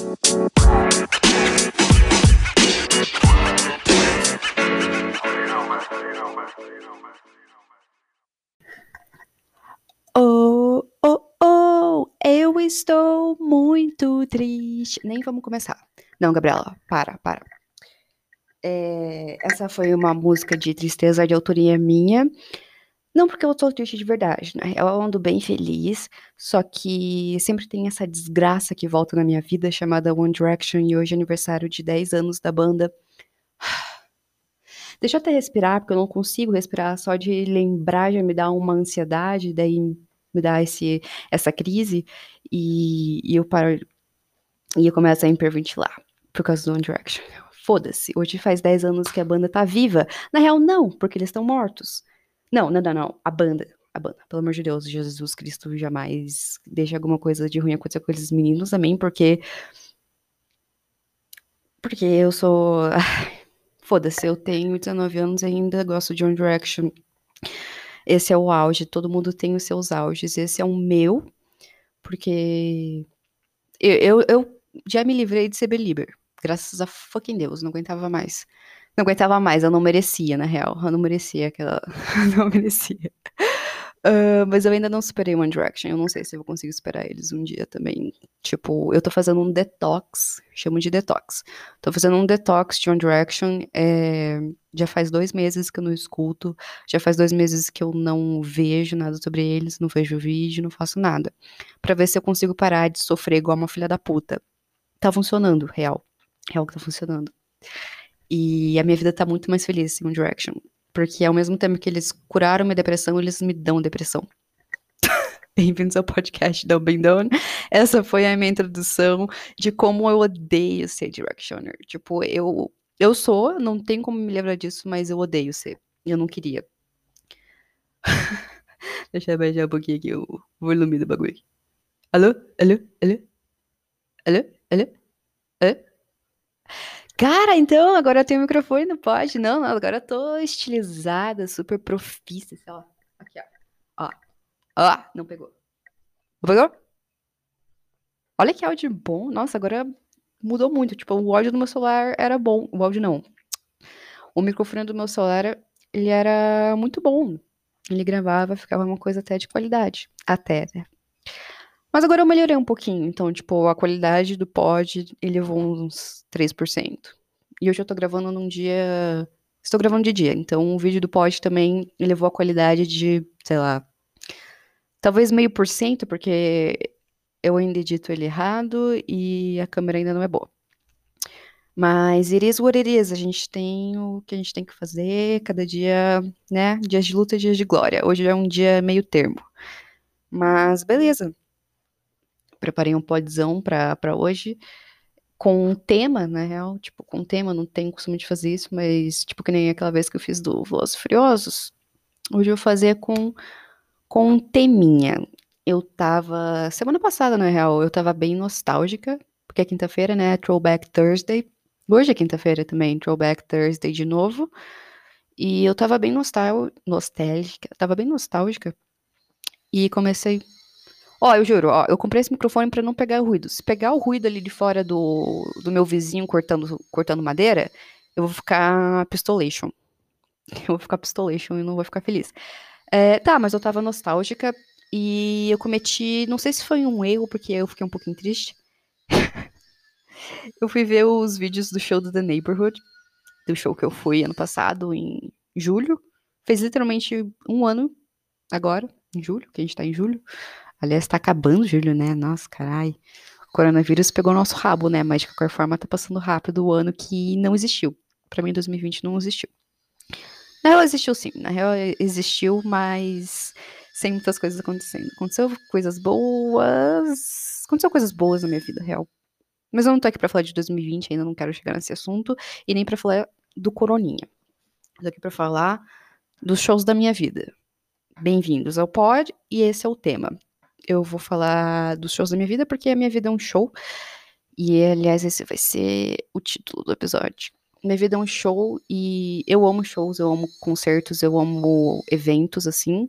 Oh, oh, oh, eu estou muito triste. Nem vamos começar. Não, Gabriela, para, para. É, essa foi uma música de tristeza de autoria minha. Não porque eu tô triste de verdade, né? Eu ando bem feliz, só que sempre tem essa desgraça que volta na minha vida chamada One Direction e hoje é aniversário de 10 anos da banda. Deixa eu até respirar, porque eu não consigo respirar, só de lembrar já me dá uma ansiedade, daí me dá esse, essa crise e, e eu paro e eu começo a hiperventilar por causa do One Direction. Foda-se, hoje faz 10 anos que a banda tá viva. Na real, não, porque eles estão mortos. Não, não, não, não. A banda. A banda. Pelo amor de Deus, Jesus Cristo jamais deixa alguma coisa de ruim acontecer com esses meninos, amém? Porque. Porque eu sou. Foda-se, eu tenho 19 anos e ainda gosto de One Direction. Esse é o auge, todo mundo tem os seus auges. Esse é o meu, porque. Eu, eu, eu já me livrei de ser belieber. Graças a fucking Deus, não aguentava mais. Não aguentava mais, eu não merecia, na real. Eu não merecia aquela. não merecia. Uh, mas eu ainda não superei One Direction. Eu não sei se eu vou conseguir superar eles um dia também. Tipo, eu tô fazendo um detox. Chamo de detox. Tô fazendo um detox de One Direction. É, já faz dois meses que eu não escuto. Já faz dois meses que eu não vejo nada sobre eles. Não vejo vídeo, não faço nada. para ver se eu consigo parar de sofrer igual uma filha da puta. Tá funcionando, real. Real que tá funcionando. E a minha vida tá muito mais feliz em One Direction. Porque ao mesmo tempo que eles curaram minha depressão, eles me dão depressão. Bem-vindos ao podcast da Bem Down. Essa foi a minha introdução de como eu odeio ser Directioner. Tipo, eu, eu sou, não tem como me lembrar disso, mas eu odeio ser. Eu não queria. Deixa eu baixar um pouquinho aqui o volume do bagulho. Alô? Alô? Alô? Alô? Alô? Alô? Cara, então, agora eu tenho o microfone, não pode? Não, não, agora eu tô estilizada, super profissa, sei lá. Aqui, ó. Ó. Ó, não pegou. Não pegou? Olha que áudio bom. Nossa, agora mudou muito. Tipo, o áudio do meu celular era bom. O áudio não. O microfone do meu celular, ele era muito bom. Ele gravava, ficava uma coisa até de qualidade. Até, né? Mas agora eu melhorei um pouquinho, então, tipo, a qualidade do pod elevou uns 3%. E hoje eu tô gravando num dia. Estou gravando de dia, então o vídeo do pod também elevou a qualidade de, sei lá, talvez meio por cento, porque eu ainda edito ele errado e a câmera ainda não é boa. Mas it is what it is. A gente tem o que a gente tem que fazer, cada dia, né? Dias de luta dias de glória. Hoje é um dia meio termo. Mas beleza preparei um podzão para hoje com um tema, na real, tipo, com um tema, não tenho costume de fazer isso, mas, tipo, que nem aquela vez que eu fiz do Velozes Furiosos, hoje eu vou fazer com, com um teminha. Eu tava, semana passada, na real, eu tava bem nostálgica, porque é quinta-feira, né, Throwback Thursday, hoje é quinta-feira também, Throwback Thursday de novo, e eu tava bem nostal nostálgica, tava bem nostálgica, e comecei Ó, eu juro, ó, eu comprei esse microfone para não pegar ruído. Se pegar o ruído ali de fora do, do meu vizinho cortando, cortando madeira, eu vou ficar pistolation. Eu vou ficar pistolation e não vou ficar feliz. É, tá, mas eu tava nostálgica e eu cometi, não sei se foi um erro, porque eu fiquei um pouquinho triste. eu fui ver os vídeos do show do The Neighborhood, do show que eu fui ano passado, em julho. Fez literalmente um ano agora, em julho, que a gente tá em julho. Aliás, tá acabando julho, né? Nossa, carai. O coronavírus pegou nosso rabo, né? Mas de qualquer forma, tá passando rápido o ano que não existiu. Para mim, 2020 não existiu. Na real, existiu sim. Na real, existiu, mas sem muitas coisas acontecendo. Aconteceu coisas boas. Aconteceu coisas boas na minha vida real. Mas eu não tô aqui pra falar de 2020, ainda não quero chegar nesse assunto. E nem para falar do Coroninha. Eu tô aqui pra falar dos shows da minha vida. Bem-vindos ao Pod, e esse é o tema eu vou falar dos shows da minha vida, porque a minha vida é um show. E, aliás, esse vai ser o título do episódio. Minha vida é um show e eu amo shows, eu amo concertos, eu amo eventos, assim.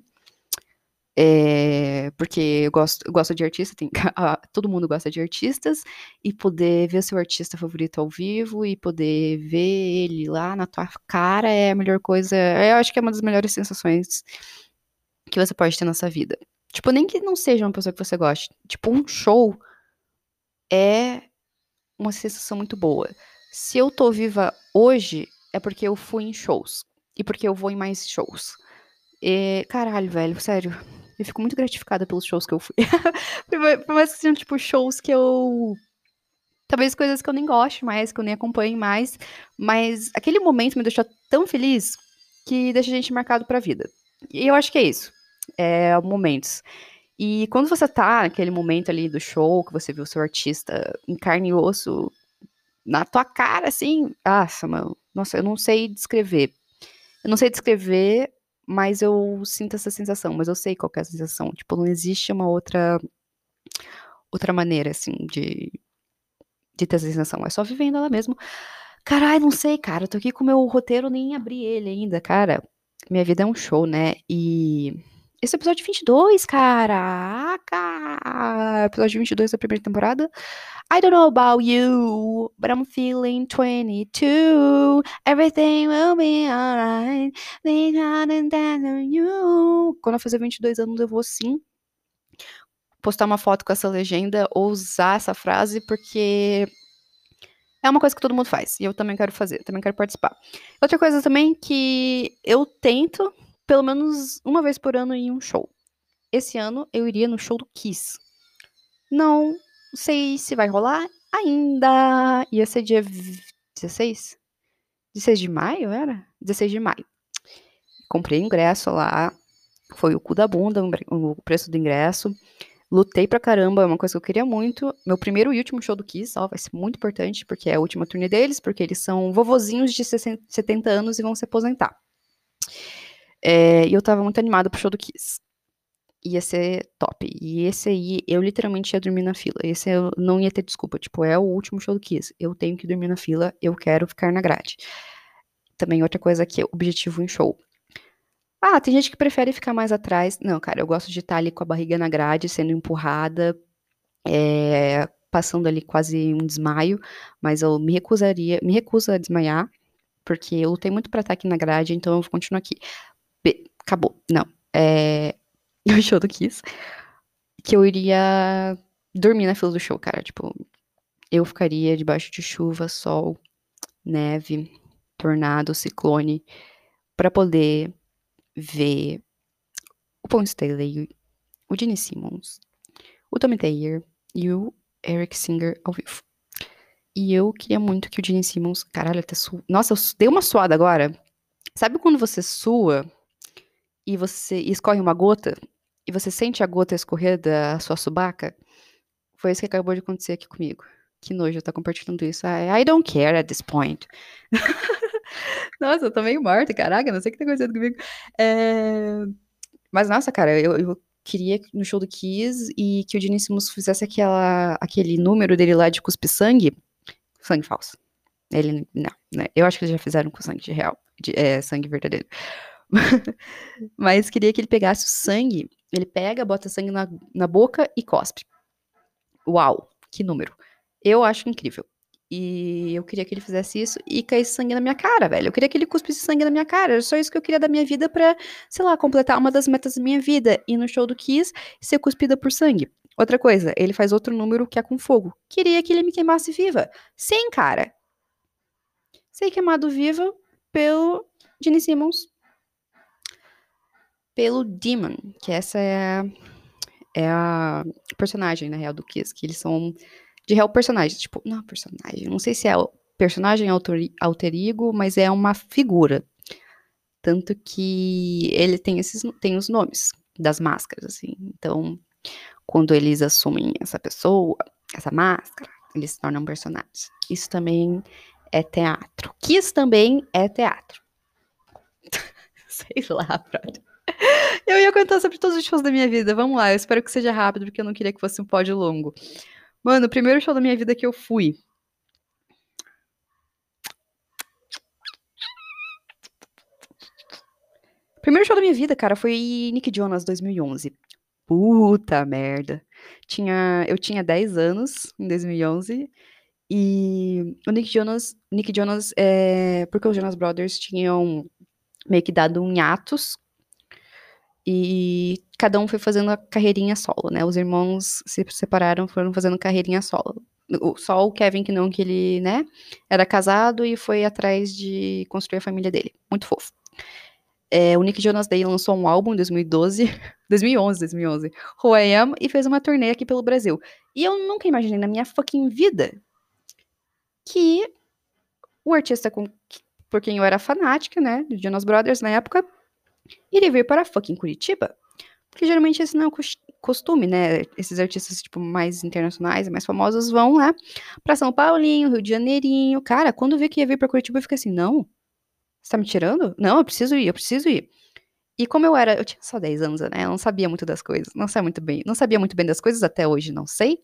É, porque eu gosto, eu gosto de artista, tem, todo mundo gosta de artistas, e poder ver seu artista favorito ao vivo e poder ver ele lá na tua cara é a melhor coisa. Eu acho que é uma das melhores sensações que você pode ter nessa vida. Tipo, nem que não seja uma pessoa que você goste. Tipo, um show é uma sensação muito boa. Se eu tô viva hoje, é porque eu fui em shows. E porque eu vou em mais shows. E, caralho, velho, sério. Eu fico muito gratificada pelos shows que eu fui. Por mais que sejam, tipo, shows que eu. Talvez coisas que eu nem goste mais, que eu nem acompanhe mais. Mas aquele momento me deixou tão feliz que deixa a gente marcado pra vida. E eu acho que é isso. É momentos. E quando você tá naquele momento ali do show, que você viu o seu artista em carne e osso na tua cara, assim. Nossa, mano. Nossa, eu não sei descrever. Eu não sei descrever mas eu sinto essa sensação, mas eu sei qual é a sensação. Tipo, não existe uma outra outra maneira, assim, de, de ter essa sensação. É só vivendo ela mesmo. Caralho, não sei, cara. Eu tô aqui com o meu roteiro, nem abri ele ainda, cara. Minha vida é um show, né? E. Esse é o episódio 22, caraca! Episódio 22 da primeira temporada. I don't know about you, but I'm feeling 22. Everything will be alright. Quando eu fazer 22 anos, eu vou sim postar uma foto com essa legenda ou usar essa frase, porque é uma coisa que todo mundo faz. E eu também quero fazer, também quero participar. Outra coisa também que eu tento, pelo menos uma vez por ano, em um show. Esse ano eu iria no show do Kiss. Não não sei se vai rolar ainda. Ia ser dia 16? 16 de maio, era? 16 de maio. Comprei ingresso lá. Foi o cu da bunda o preço do ingresso. Lutei pra caramba, é uma coisa que eu queria muito. Meu primeiro e último show do Kiss, ó, vai ser muito importante, porque é a última turnê deles, porque eles são vovozinhos de 60, 70 anos e vão se aposentar. É, e eu tava muito animada pro show do Kiss ia ser top. E esse aí, eu literalmente ia dormir na fila. Esse eu não ia ter desculpa. Tipo, é o último show do Kiss. Eu tenho que dormir na fila, eu quero ficar na grade. Também outra coisa aqui, objetivo em show. Ah, tem gente que prefere ficar mais atrás. Não, cara, eu gosto de estar ali com a barriga na grade, sendo empurrada, é, passando ali quase um desmaio, mas eu me recusaria, me recuso a desmaiar, porque eu lutei muito para estar aqui na grade, então eu vou continuar aqui. Acabou. Não. É, no show do Kiss, que eu iria dormir na fila do show, cara. Tipo, eu ficaria debaixo de chuva, sol, neve, tornado, ciclone, para poder ver o Paul Staley, o Gene Simmons, o Tommy Thayer e o Eric Singer ao vivo. E eu queria muito que o Gene Simmons. Caralho, até su... Nossa, eu dei uma suada agora. Sabe quando você sua e você escorre uma gota e você sente a gota escorrer da sua subaca, foi isso que acabou de acontecer aqui comigo. Que nojo eu estar compartilhando isso. I, I don't care at this point. nossa, eu tô meio morta, caraca, não sei o que tá acontecendo comigo. É... Mas, nossa, cara, eu, eu queria no show do Kiss e que o Diníssimos fizesse aquela, aquele número dele lá de cuspir sangue. Sangue falso. Ele, não, né? Eu acho que eles já fizeram com sangue de real, de, é, sangue verdadeiro. Mas queria que ele pegasse o sangue, ele pega, bota sangue na, na boca e cospe. Uau, que número. Eu acho incrível. E eu queria que ele fizesse isso e caísse sangue na minha cara, velho. Eu queria que ele cuspisse sangue na minha cara. Era só isso que eu queria da minha vida pra, sei lá, completar uma das metas da minha vida. Ir no show do Kiss e ser cuspida por sangue. Outra coisa, ele faz outro número que é com fogo. Queria que ele me queimasse viva. Sim, cara. Ser queimado viva pelo Gene Simmons pelo Demon, que essa é a, é a personagem, na real, do Kiss, que eles são de real personagens, tipo, não personagem, não sei se é personagem alter, alter ego, mas é uma figura. Tanto que ele tem esses tem os nomes das máscaras, assim. Então, quando eles assumem essa pessoa, essa máscara, eles se tornam personagens. Isso também é teatro. Kiss também é teatro. sei lá, brother. Eu ia contar sobre todos os shows da minha vida. Vamos lá, eu espero que seja rápido, porque eu não queria que fosse um pódio longo. Mano, o primeiro show da minha vida que eu fui. Primeiro show da minha vida, cara, foi Nick Jonas 2011. Puta merda. Tinha, eu tinha 10 anos em 2011 e o Nick Jonas, Nick Jonas é, porque os Jonas Brothers tinham meio que dado um hiatus e cada um foi fazendo a carreirinha solo, né? Os irmãos se separaram, foram fazendo carreirinha solo. Só o Kevin que não, que ele, né, era casado e foi atrás de construir a família dele. Muito fofo. É, o Nick Jonas Day lançou um álbum em 2012, 2011, 2011, Who I Am, e fez uma turnê aqui pelo Brasil. E eu nunca imaginei na minha fucking vida que o artista com, por quem eu era fanática, né, do Jonas Brothers na época, iria vir para fucking Curitiba. Porque geralmente esse não é o costume, né? Esses artistas, tipo, mais internacionais, mais famosos, vão lá pra São Paulinho, Rio de Janeirinho. Cara, quando vê que ia vir pra Curitiba, eu fico assim, não, você tá me tirando? Não, eu preciso ir, eu preciso ir. E como eu era, eu tinha só 10 anos, né? Eu não sabia muito das coisas. Não sabia muito bem. Não sabia muito bem das coisas, até hoje não sei.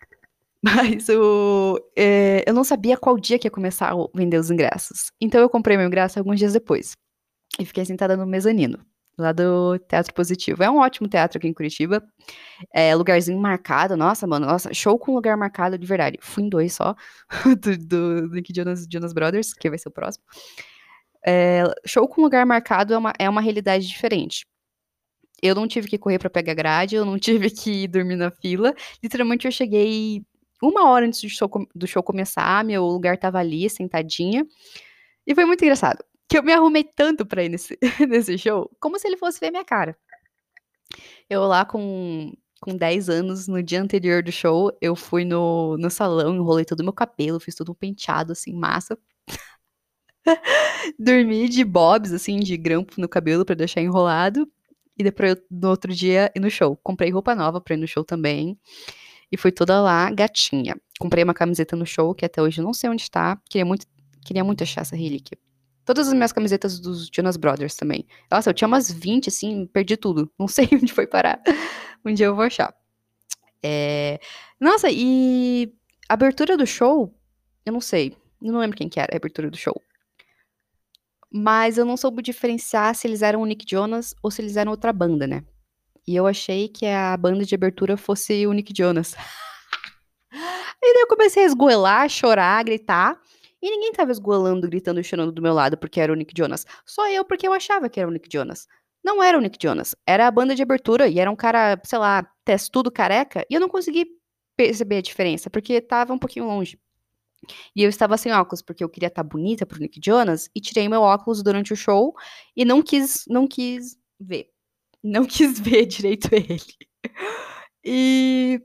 Mas o, é, eu não sabia qual dia que ia começar a vender os ingressos. Então eu comprei meu ingresso alguns dias depois. E fiquei sentada no mezanino, lá do Teatro Positivo. É um ótimo teatro aqui em Curitiba. É lugarzinho marcado. Nossa, mano, nossa, show com lugar marcado de verdade. Fui em dois só, do, do, do Jonas, Jonas Brothers, que vai ser o próximo. É, show com lugar marcado é uma, é uma realidade diferente. Eu não tive que correr para pegar grade, eu não tive que dormir na fila. Literalmente, eu cheguei uma hora antes do show, do show começar, meu lugar tava ali, sentadinha. E foi muito engraçado. Que eu me arrumei tanto pra ir nesse, nesse show, como se ele fosse ver minha cara. Eu lá com, com 10 anos, no dia anterior do show, eu fui no, no salão, enrolei todo o meu cabelo, fiz todo um penteado, assim, massa. Dormi de bobs, assim, de grampo no cabelo para deixar enrolado. E depois, no outro dia, ir no show. Comprei roupa nova pra ir no show também. E fui toda lá, gatinha. Comprei uma camiseta no show, que até hoje eu não sei onde tá. Queria muito, queria muito achar essa relíquia. Todas as minhas camisetas dos Jonas Brothers também. Nossa, eu tinha umas 20, assim, perdi tudo. Não sei onde foi parar. Um dia eu vou achar. É... Nossa, e a abertura do show, eu não sei. Eu não lembro quem que era a abertura do show mas eu não soube diferenciar se eles eram o Nick Jonas ou se eles eram outra banda, né? E eu achei que a banda de abertura fosse o Nick Jonas. e daí eu comecei a esgoelar, chorar, gritar. E ninguém tava esgoelando, gritando e chorando do meu lado porque era o Nick Jonas. Só eu porque eu achava que era o Nick Jonas. Não era o Nick Jonas. Era a banda de abertura e era um cara, sei lá, testudo careca. E eu não consegui perceber a diferença porque tava um pouquinho longe. E eu estava sem óculos porque eu queria estar tá bonita pro Nick Jonas e tirei meu óculos durante o show e não quis, não quis ver. Não quis ver direito ele. E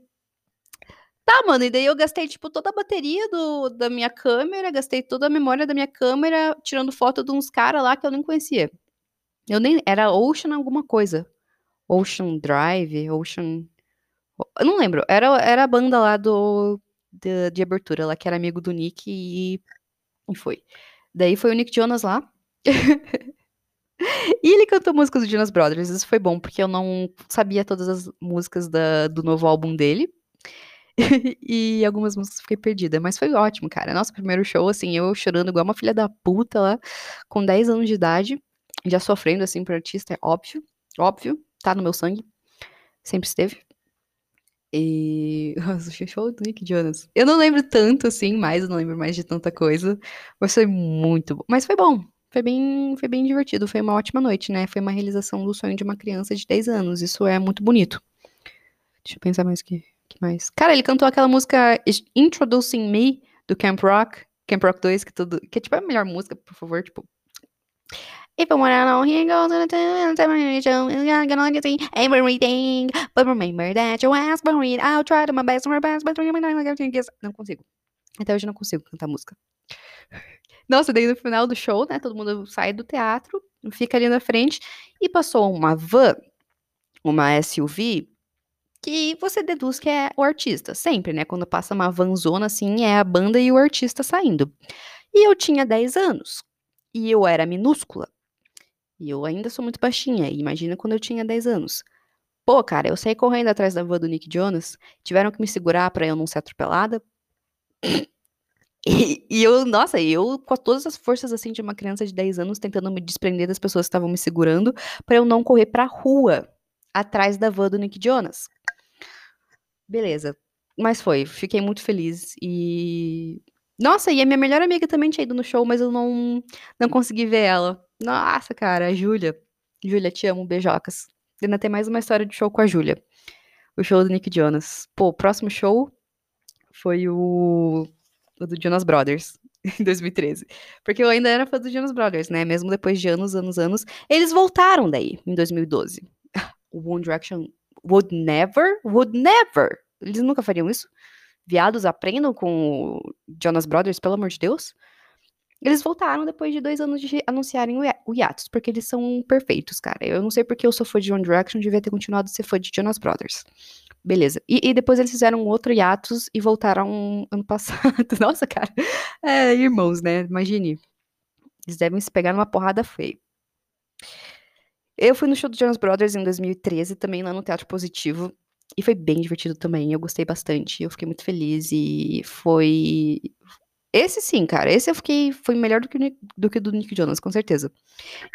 Tá, mano, e daí eu gastei, tipo, toda a bateria do, da minha câmera, gastei toda a memória da minha câmera, tirando foto de uns caras lá que eu nem conhecia. Eu nem. Era Ocean alguma coisa. Ocean Drive, Ocean. Eu não lembro. Era, era a banda lá do de, de abertura lá, que era amigo do Nick e, e foi. Daí foi o Nick Jonas lá. e ele cantou músicas do Jonas Brothers. Isso foi bom, porque eu não sabia todas as músicas da, do novo álbum dele. e algumas músicas fiquei perdida, mas foi ótimo, cara. Nosso primeiro show, assim, eu chorando igual uma filha da puta lá, com 10 anos de idade, já sofrendo, assim, por artista, é óbvio, óbvio, tá no meu sangue, sempre esteve. E. Nossa, show do Nick Jonas. Eu não lembro tanto assim, mais, não lembro mais de tanta coisa. Mas foi muito bom. Mas foi bom. Foi bem, foi bem divertido. Foi uma ótima noite, né? Foi uma realização do sonho de uma criança de 10 anos. Isso é muito bonito. Deixa eu pensar mais que, que mais. Cara, ele cantou aquela música Introducing Me do Camp Rock. Camp Rock 2, que tudo. Que é tipo a melhor música, por favor. Tipo. If I wanna know, here goes the television. I'm gonna see everything. But remember that you asked for it. I'll try to my best, my best, but Não consigo. Até hoje não consigo cantar música. Nossa, daí no final do show, né? Todo mundo sai do teatro, fica ali na frente e passou uma van, uma SUV, que você deduz que é o artista. Sempre, né? Quando passa uma vanzona assim, é a banda e o artista saindo. E eu tinha 10 anos. E eu era minúscula. E eu ainda sou muito baixinha. Imagina quando eu tinha 10 anos. Pô, cara, eu saí correndo atrás da van do Nick Jonas. Tiveram que me segurar para eu não ser atropelada. E, e eu, nossa, eu com todas as forças assim de uma criança de 10 anos tentando me desprender das pessoas que estavam me segurando pra eu não correr pra rua atrás da van do Nick Jonas. Beleza. Mas foi, fiquei muito feliz e nossa, e a minha melhor amiga também tinha ido no show, mas eu não não consegui ver ela. Nossa, cara, a Júlia. Júlia, te amo, beijocas. Ainda tem mais uma história de show com a Júlia. O show do Nick Jonas. Pô, o próximo show foi o, o do Jonas Brothers, em 2013. Porque eu ainda era fã do Jonas Brothers, né? Mesmo depois de anos, anos, anos. Eles voltaram daí, em 2012. O One Direction would never, would never. Eles nunca fariam isso. Viados aprendam com o Jonas Brothers, pelo amor de Deus. Eles voltaram depois de dois anos de anunciarem o, hiatus, porque eles são perfeitos, cara. Eu não sei porque eu sou fã de One Direction, devia ter continuado a ser fã de Jonas Brothers. Beleza. E, e depois eles fizeram outro hiatus e voltaram ano passado. Nossa, cara. É, irmãos, né? Imagine. Eles devem se pegar numa porrada feia. Eu fui no show do Jonas Brothers em 2013, também lá no Teatro Positivo. E foi bem divertido também. Eu gostei bastante. Eu fiquei muito feliz. E foi. Esse sim, cara. Esse eu fiquei. Foi melhor do que, o do que do Nick Jonas, com certeza.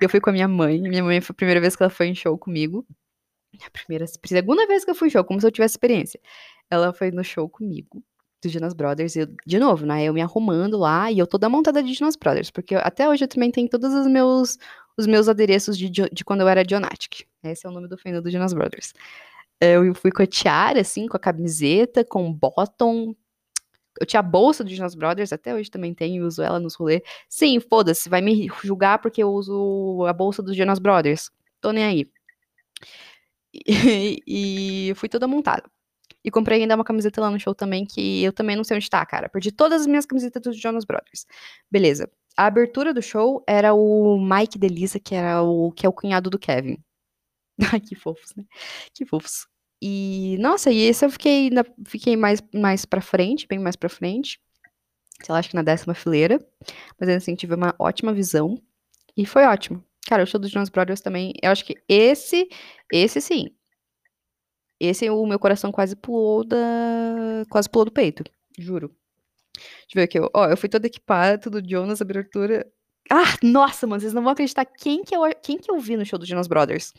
Eu fui com a minha mãe. Minha mãe foi a primeira vez que ela foi em show comigo. A primeira, segunda vez que eu fui em show, como se eu tivesse experiência. Ela foi no show comigo, do Jonas Brothers. Eu, de novo, né? Eu me arrumando lá e eu toda montada de Jonas Brothers. Porque eu, até hoje eu também tenho todos os meus os meus adereços de, de quando eu era Dionatic. Esse é o nome do feno do Jonas Brothers. Eu fui com a tiara, assim, com a camiseta, com bottom. Eu tinha a bolsa do Jonas Brothers, até hoje também tenho, uso ela nos rolês. Sim, foda-se, vai me julgar porque eu uso a bolsa do Jonas Brothers. Tô nem aí. E, e fui toda montada. E comprei ainda uma camiseta lá no show também, que eu também não sei onde tá, cara. Perdi todas as minhas camisetas dos Jonas Brothers. Beleza a abertura do show era o Mike Delisa, que era o que é o cunhado do Kevin. Ai, que fofos, né? Que fofos. E, nossa, e esse eu fiquei, na, fiquei mais, mais pra frente, bem mais pra frente. Sei lá, acho que na décima fileira. Mas assim, tive uma ótima visão. E foi ótimo. Cara, o show dos Jonas Brothers também, eu acho que esse, esse sim. Esse o meu coração quase pulou da. Quase pulou do peito, juro. Deixa eu ver aqui. Ó, eu fui toda equipada, tudo Jonas, abertura. Ah, nossa, mano, vocês não vão acreditar quem que eu, quem que eu vi no show do Jonas Brothers.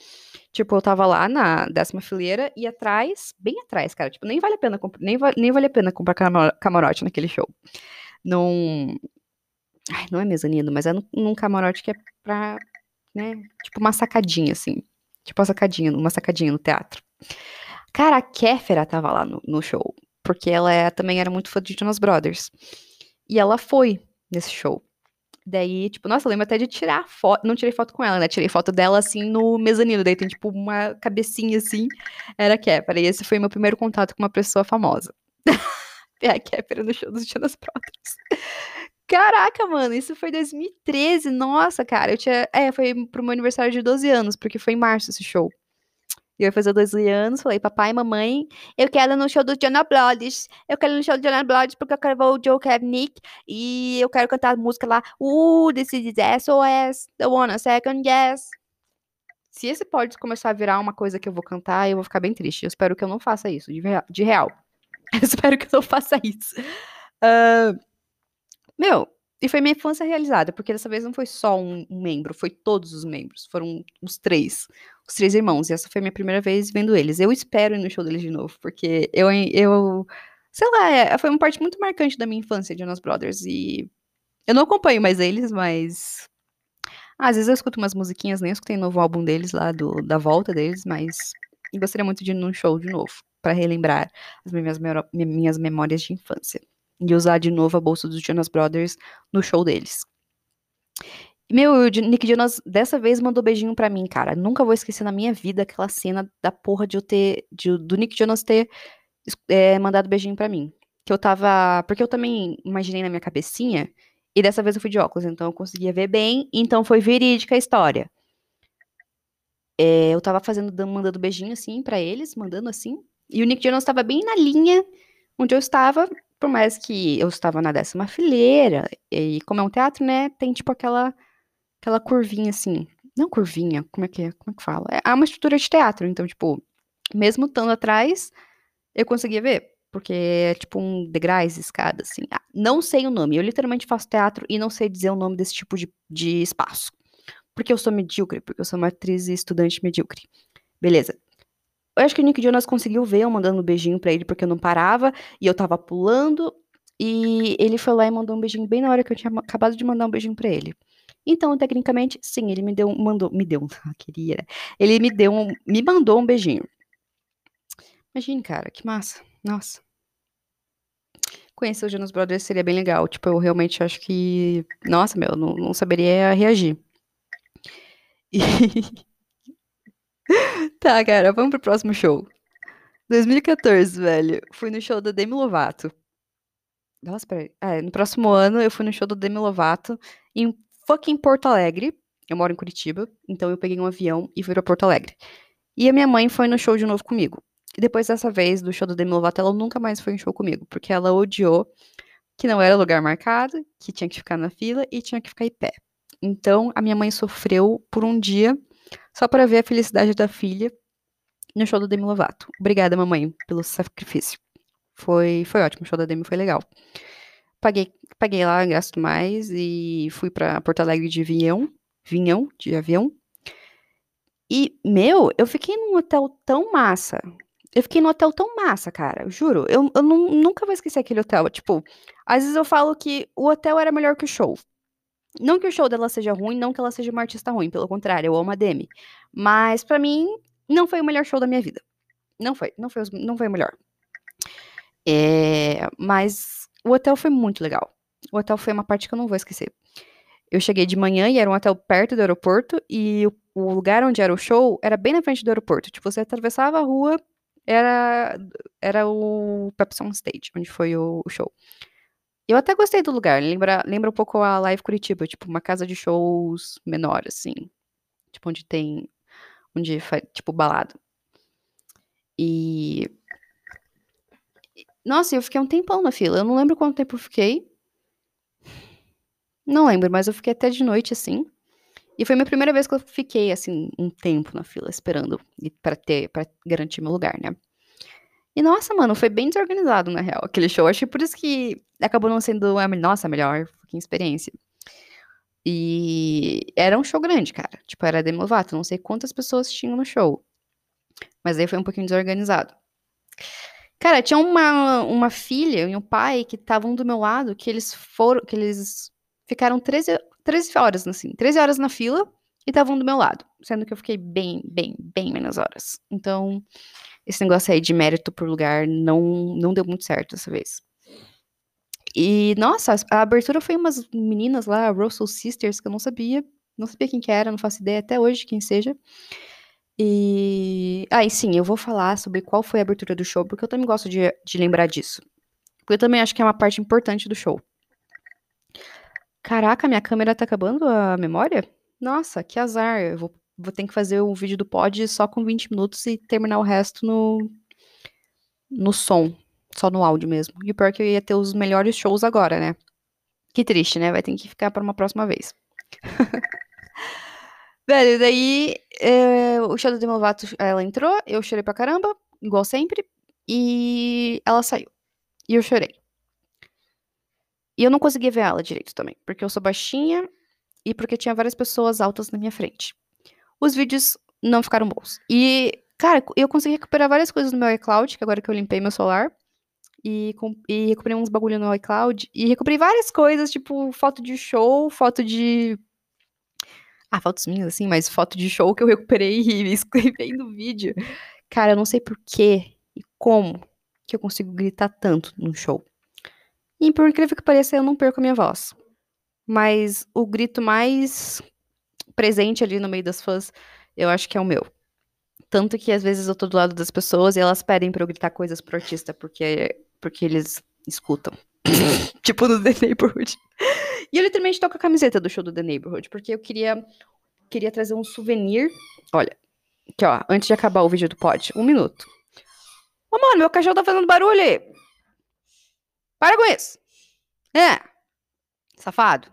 Tipo, eu tava lá na décima fileira e atrás, bem atrás, cara. Tipo, nem vale a pena, nem, nem vale a pena comprar camarote naquele show. Não. Ai, não é mezanino, mas é num, num camarote que é pra, né, tipo uma sacadinha, assim. Tipo uma sacadinha, uma sacadinha no teatro. Cara, a Kéfera tava lá no, no show porque ela é, também era muito fã de Jonas Brothers. E ela foi nesse show. Daí, tipo, nossa, eu lembro até de tirar foto. Não tirei foto com ela, né? Tirei foto dela assim no mezanino. Daí tem, tipo, uma cabecinha assim. Era Kéfera. E esse foi meu primeiro contato com uma pessoa famosa. é a Kéfera no show dos Jonas Brothers. Caraca, mano, isso foi 2013. Nossa, cara, eu tinha. É, foi pro meu aniversário de 12 anos, porque foi em março esse show. Eu ia fazer 12 anos, falei, papai mamãe, eu quero ir no show do Jonah Bloods. Eu quero ir no show do Jonah Bloods porque eu quero ver o Joe Nick e eu quero cantar a música lá. Uh, this is SOS, the one a second guess. Se esse pode começar a virar uma coisa que eu vou cantar, eu vou ficar bem triste. Eu espero que eu não faça isso, de, real. De real. Eu espero que eu não faça isso. Uh, meu, e foi minha infância realizada, porque dessa vez não foi só um, membro, foi todos os membros. Foram os três os três irmãos. E essa foi minha primeira vez vendo eles. Eu espero ir no show deles de novo, porque eu, eu sei lá, é, foi uma parte muito marcante da minha infância de Jonas Brothers. E eu não acompanho mais eles, mas. Às vezes eu escuto umas musiquinhas, nem escutei o novo álbum deles lá, do, da volta deles, mas gostaria muito de ir num show de novo, para relembrar as minhas, minhas memórias de infância. E usar de novo a bolsa dos Jonas Brothers no show deles. Meu, o Nick Jonas dessa vez mandou beijinho pra mim, cara. Nunca vou esquecer na minha vida aquela cena da porra de eu ter. De, do Nick Jonas ter é, mandado beijinho pra mim. Que eu tava. Porque eu também imaginei na minha cabecinha. E dessa vez eu fui de óculos, então eu conseguia ver bem. Então foi verídica a história. É, eu tava fazendo, mandando beijinho assim para eles, mandando assim. E o Nick Jonas tava bem na linha onde eu estava, por mais que eu estava na décima fileira. E como é um teatro, né? Tem tipo aquela aquela curvinha assim. Não curvinha, como é que é? Como é que fala? É uma estrutura de teatro, então, tipo, mesmo estando atrás, eu conseguia ver. porque é tipo um degraus, escada, assim. Ah, não sei o nome. Eu literalmente faço teatro e não sei dizer o nome desse tipo de, de espaço. Porque eu sou medíocre, porque eu sou uma atriz e estudante medíocre. Beleza. Eu acho que o Nick Jonas conseguiu ver eu mandando um beijinho pra ele, porque eu não parava, e eu tava pulando, e ele foi lá e mandou um beijinho bem na hora que eu tinha acabado de mandar um beijinho pra ele. Então, tecnicamente, sim, ele me deu, mandou, me deu, queria, né? Ele me deu, um, me mandou um beijinho. Imagine, cara, que massa. Nossa. Conhecer o Jonas Brothers seria bem legal. Tipo, eu realmente acho que, nossa, meu, não, não saberia reagir. E... tá, cara, vamos pro próximo show. 2014, velho. Fui no show da Demi Lovato. Nossa, peraí. É, no próximo ano eu fui no show da Demi Lovato em fucking Porto Alegre. Eu moro em Curitiba, então eu peguei um avião e fui pra Porto Alegre. E a minha mãe foi no show de novo comigo. E depois dessa vez, do show da Demi Lovato, ela nunca mais foi em show comigo, porque ela odiou que não era lugar marcado, que tinha que ficar na fila e tinha que ficar em pé. Então, a minha mãe sofreu por um dia só para ver a felicidade da filha no show da Demi Lovato. Obrigada, mamãe, pelo sacrifício. Foi, foi ótimo, o show da Demi foi legal. Paguei, paguei lá, gasto mais e fui para Porto Alegre de avião, vinhão, de avião. E, meu, eu fiquei num hotel tão massa. Eu fiquei num hotel tão massa, cara. Juro. Eu, eu nunca vou esquecer aquele hotel. Tipo, às vezes eu falo que o hotel era melhor que o show. Não que o show dela seja ruim, não que ela seja uma artista ruim, pelo contrário, eu amo a Demi. Mas para mim, não foi o melhor show da minha vida. Não foi, não foi, não foi o melhor. É, mas o hotel foi muito legal. O hotel foi uma parte que eu não vou esquecer. Eu cheguei de manhã e era um hotel perto do aeroporto e o, o lugar onde era o show era bem na frente do aeroporto. Tipo, você atravessava a rua, era era o Pepsi on Stage, onde foi o, o show. Eu até gostei do lugar, lembra, lembra um pouco a Live Curitiba, tipo, uma casa de shows menor, assim. Tipo, onde tem. Onde faz, tipo, balado. E. Nossa, eu fiquei um tempão na fila. Eu não lembro quanto tempo eu fiquei. Não lembro, mas eu fiquei até de noite, assim. E foi minha primeira vez que eu fiquei, assim, um tempo na fila, esperando para ter, para garantir meu lugar, né? E nossa, mano, foi bem desorganizado, na real, aquele show. Acho que por isso que acabou não sendo a nossa melhor experiência. E era um show grande, cara. Tipo, era Demi Lovato. Não sei quantas pessoas tinham no show. Mas aí foi um pouquinho desorganizado. Cara, tinha uma, uma filha e um pai que estavam do meu lado, que eles foram, que eles ficaram 13, 13 horas, assim, 13 horas na fila e estavam do meu lado. Sendo que eu fiquei bem, bem, bem menos horas. Então, esse negócio aí de mérito por lugar não, não deu muito certo dessa vez. E, nossa, a abertura foi umas meninas lá, Russell Sisters, que eu não sabia. Não sabia quem que era, não faço ideia até hoje quem seja. E. Ah, e sim, eu vou falar sobre qual foi a abertura do show, porque eu também gosto de, de lembrar disso. Porque eu também acho que é uma parte importante do show. Caraca, minha câmera tá acabando a memória? Nossa, que azar. Eu vou vou ter que fazer o vídeo do pod só com 20 minutos e terminar o resto no, no som, só no áudio mesmo. E o pior é que eu ia ter os melhores shows agora, né? Que triste, né? Vai ter que ficar para uma próxima vez. Velho, daí é, o show da Demi ela entrou, eu chorei pra caramba, igual sempre, e ela saiu. E eu chorei. E eu não conseguia ver ela direito também, porque eu sou baixinha e porque tinha várias pessoas altas na minha frente os vídeos não ficaram bons. E, cara, eu consegui recuperar várias coisas no meu iCloud, que agora que eu limpei meu celular. E, e recuperei uns bagulho no iCloud. E recuperei várias coisas, tipo, foto de show, foto de. Ah, fotos minhas, assim, mas foto de show que eu recuperei e escrevi no vídeo. Cara, eu não sei por que e como que eu consigo gritar tanto num show. E por incrível que pareça, eu não perco a minha voz. Mas o grito mais presente ali no meio das fãs, eu acho que é o meu. Tanto que às vezes eu tô do lado das pessoas e elas pedem pra eu gritar coisas pro artista, porque, porque eles escutam. tipo no The Neighborhood. E eu literalmente tô com a camiseta do show do The Neighborhood, porque eu queria, queria trazer um souvenir. Olha, aqui ó, antes de acabar o vídeo do pod, um minuto. Ô, mano, meu cachorro tá fazendo barulho aí. Para com isso. É. Safado.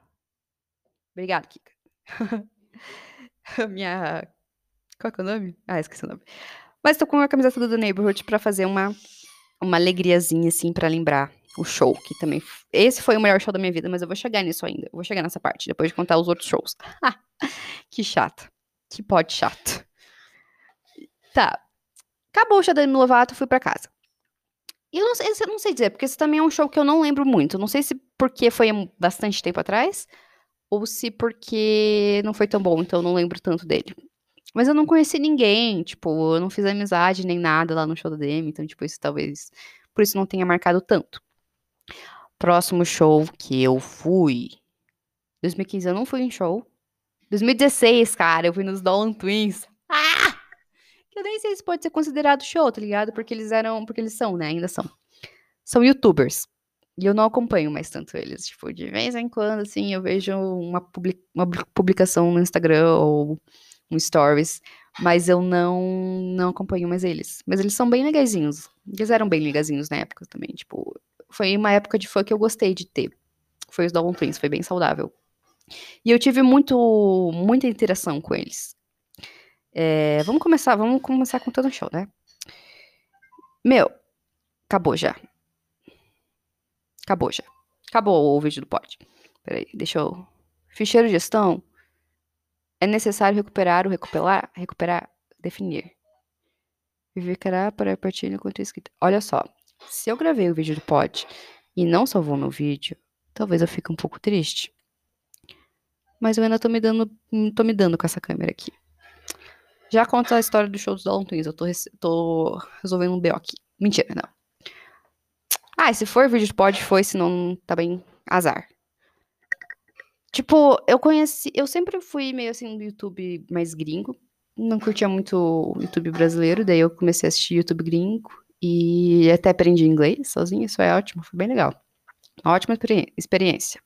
Obrigado, Kika. minha. Qual é, é o nome? Ah, esqueci o nome. Mas tô com a camiseta do The Neighborhood pra fazer uma uma alegriazinha, assim, pra lembrar o show, que também. Esse foi o melhor show da minha vida, mas eu vou chegar nisso ainda. Eu vou chegar nessa parte, depois de contar os outros shows. que chato. Que pode chato. Tá. Acabou o show da Demi Lovato, fui pra casa. E eu não, sei, eu não sei dizer, porque esse também é um show que eu não lembro muito. Não sei se porque foi bastante tempo atrás, ou se porque não foi tão bom, então eu não lembro tanto dele. Mas eu não conheci ninguém, tipo, eu não fiz amizade nem nada lá no show da Demi, então, tipo, isso talvez. Por isso não tenha marcado tanto. Próximo show que eu fui. 2015 eu não fui em show. 2016, cara, eu fui nos Dolan Twins. Ah! Eu nem sei se pode ser considerado show, tá ligado? Porque eles eram. Porque eles são, né? Ainda são. São youtubers. E eu não acompanho mais tanto eles. Tipo, de vez em quando, assim, eu vejo uma, public uma publicação no Instagram ou um stories, mas eu não não acompanho mais eles. Mas eles são bem legaisinhos. Eles eram bem legaisinhos na época também, tipo, foi uma época de fã que eu gostei de ter. Foi os Double Twins, foi bem saudável. E eu tive muito muita interação com eles. É, vamos começar, vamos começar contando o show, né? Meu, acabou já. Acabou já. Acabou o vídeo do pod. Peraí, deixa eu. Ficheiro de gestão. É necessário recuperar o recuperar, recuperar, definir. Viverá para partilha enquanto escrita. Olha só, se eu gravei o vídeo do pod e não salvou meu vídeo, talvez eu fique um pouco triste. Mas eu ainda tô me dando, tô me dando com essa câmera aqui. Já conta a história do show dos Dalton Twins. Eu tô, tô resolvendo um BO aqui. Mentira, não. Ah, se for vídeo de pod, foi, senão tá bem azar. Tipo, eu conheci. Eu sempre fui meio assim do YouTube mais gringo. Não curtia muito o YouTube brasileiro, daí eu comecei a assistir YouTube gringo e até aprendi inglês sozinha, isso é ótimo, foi bem legal. Uma ótima experiência.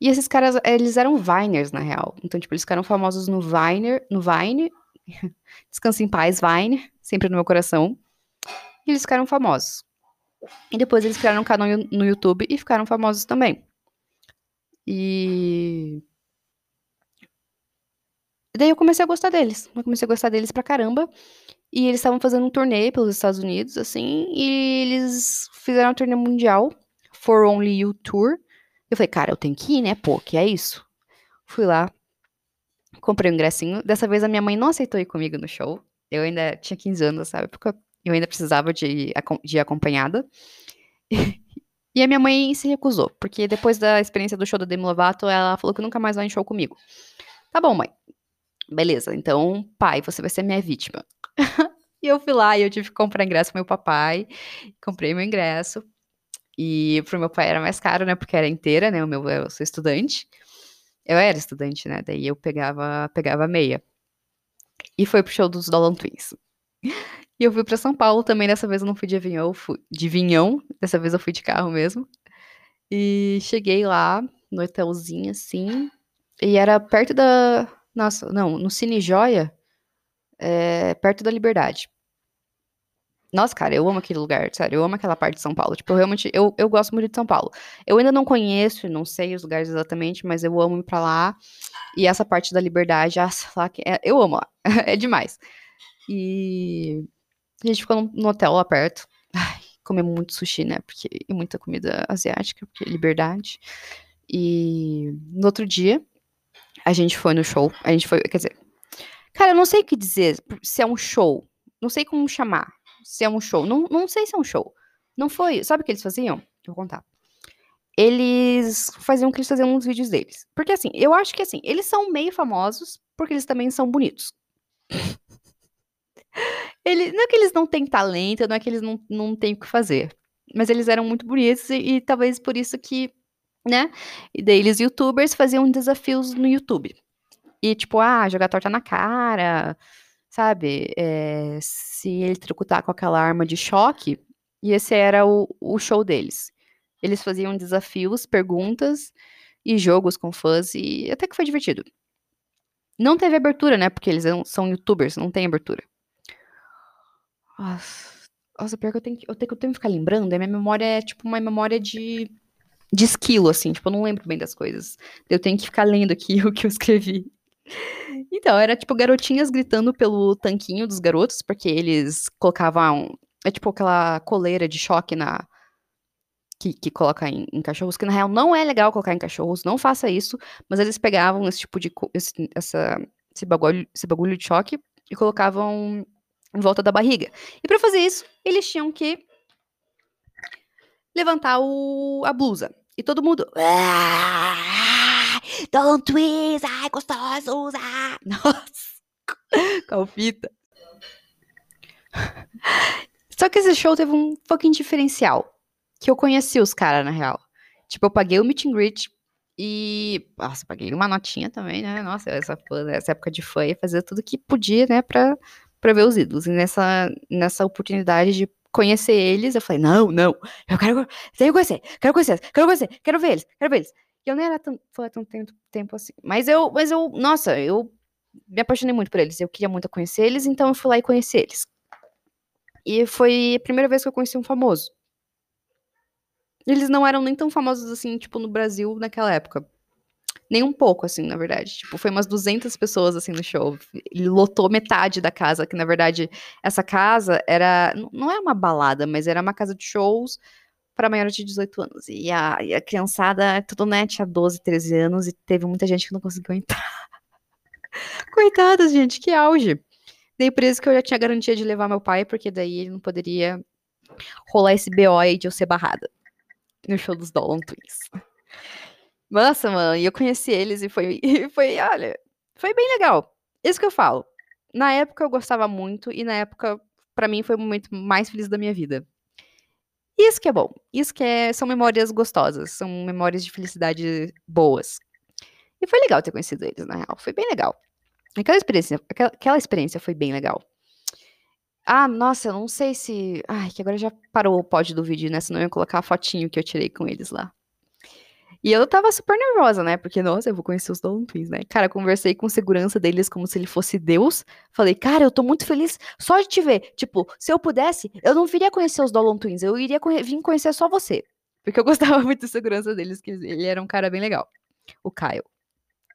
E esses caras, eles eram Viners, na real. Então, tipo, eles ficaram famosos no Viner, no Vine. Descansa em paz, Vine, sempre no meu coração. E eles ficaram famosos. E depois eles criaram um canal no YouTube e ficaram famosos também. E. Daí eu comecei a gostar deles. Eu comecei a gostar deles pra caramba. E eles estavam fazendo um turnê pelos Estados Unidos, assim, e eles fizeram um turnê mundial, For Only You Tour. Eu falei, cara, eu tenho que ir, né? Pô, que é isso? Fui lá, comprei um ingressinho. Dessa vez a minha mãe não aceitou ir comigo no show. Eu ainda tinha 15 anos, sabe? Porque eu ainda precisava de, de acompanhada. e a minha mãe se recusou, porque depois da experiência do show da Demi Lovato, ela falou que nunca mais vai em show comigo. Tá bom, mãe. Beleza, então, pai, você vai ser minha vítima. e eu fui lá e eu tive que comprar ingresso pro meu papai. Comprei meu ingresso. E pro meu pai era mais caro, né? Porque era inteira, né? O meu, eu sou estudante. Eu era estudante, né? Daí eu pegava, pegava meia. E foi pro show dos Dolan Twins. E eu fui para São Paulo também, dessa vez eu não fui de avião, fui de vinhão, dessa vez eu fui de carro mesmo. E cheguei lá no hotelzinho assim, e era perto da, nossa, não, no Cine Joia, é, perto da Liberdade. Nossa, cara, eu amo aquele lugar, sério, eu amo aquela parte de São Paulo. Tipo, eu realmente, eu, eu gosto muito de São Paulo. Eu ainda não conheço, não sei os lugares exatamente, mas eu amo ir pra lá. E essa parte da Liberdade, ah, lá, é, eu amo lá, é demais. E a gente ficou no, hotel lá perto. Ai, comemos muito sushi, né? Porque, e muita comida asiática, porque é liberdade. E no outro dia, a gente foi no show. A gente foi, quer dizer, cara, eu não sei o que dizer se é um show. Não sei como chamar. Se é um show. Não, não sei se é um show. Não foi. Sabe o que eles faziam? Vou contar. Eles faziam que eles faziam uns vídeos deles. Porque assim, eu acho que assim, eles são meio famosos porque eles também são bonitos. Ele, não é que eles não têm talento, não é que eles não, não têm o que fazer. Mas eles eram muito bonitos e, e talvez por isso que, né? E daí eles, youtubers, faziam desafios no YouTube. E tipo, ah, jogar torta na cara, sabe? É, se ele tricutar com aquela arma de choque. E esse era o, o show deles. Eles faziam desafios, perguntas e jogos com fãs e até que foi divertido. Não teve abertura, né? Porque eles são youtubers, não tem abertura. Nossa, nossa, pior que eu tenho, que- eu tenho, eu tenho que ficar lembrando, a minha memória é tipo uma memória de, de esquilo, assim, tipo, eu não lembro bem das coisas. Eu tenho que ficar lendo aqui o que eu escrevi. Então, era tipo garotinhas gritando pelo tanquinho dos garotos, porque eles colocavam. É tipo aquela coleira de choque na. Que, que coloca em, em cachorros, que na real não é legal colocar em cachorros, não faça isso, mas eles pegavam esse tipo de. Esse, essa, esse, bagulho, esse bagulho de choque e colocavam em volta da barriga. E para fazer isso, eles tinham que levantar o, a blusa. E todo mundo. Ah, don't twist, ai! Ah. Nossa, calfita. Só que esse show teve um fucking diferencial. Que eu conheci os caras, na real. Tipo, eu paguei o meet and greet e. Nossa, paguei uma notinha também, né? Nossa, essa, essa época de fã ia fazer tudo que podia, né, pra, pra ver os ídolos. E nessa, nessa oportunidade de conhecer eles, eu falei, não, não, eu quero, tenho que conhecer, quero conhecer, quero conhecer, quero ver eles, quero ver eles. E eu nem era tão, foi tanto tempo, tempo assim. Mas eu, mas eu, nossa, eu me apaixonei muito por eles. Eu queria muito conhecer eles, então eu fui lá e conheci eles. E foi a primeira vez que eu conheci um famoso. Eles não eram nem tão famosos assim, tipo, no Brasil naquela época. Nem um pouco, assim, na verdade. Tipo, foi umas 200 pessoas, assim, no show. Ele lotou metade da casa, que na verdade, essa casa era. Não é uma balada, mas era uma casa de shows para maiores de 18 anos. E a, e a criançada, tudo, né, tinha 12, 13 anos e teve muita gente que não conseguiu entrar. Coitadas, gente, que auge. Daí por isso que eu já tinha garantia de levar meu pai, porque daí ele não poderia rolar esse BO aí de eu ser barrada no show dos Dolan Twins. Nossa, mano, e eu conheci eles e foi, e foi, olha, foi bem legal. Isso que eu falo. Na época eu gostava muito e na época, para mim, foi o momento mais feliz da minha vida. Isso que é bom. Isso que é, são memórias gostosas, são memórias de felicidade boas. E foi legal ter conhecido eles, na real. Foi bem legal. Aquela experiência, aquela, aquela experiência foi bem legal. Ah, nossa, eu não sei se. Ai, que agora já parou o pod do vídeo, né? Senão eu ia colocar a fotinho que eu tirei com eles lá. E eu tava super nervosa, né? Porque, nossa, eu vou conhecer os Dolan Twins, né? Cara, conversei com segurança deles como se ele fosse Deus. Falei, cara, eu tô muito feliz só de te ver. Tipo, se eu pudesse, eu não viria conhecer os Dolan Twins, eu iria conhe vir conhecer só você. Porque eu gostava muito da segurança deles, que ele era um cara bem legal. O Kyle.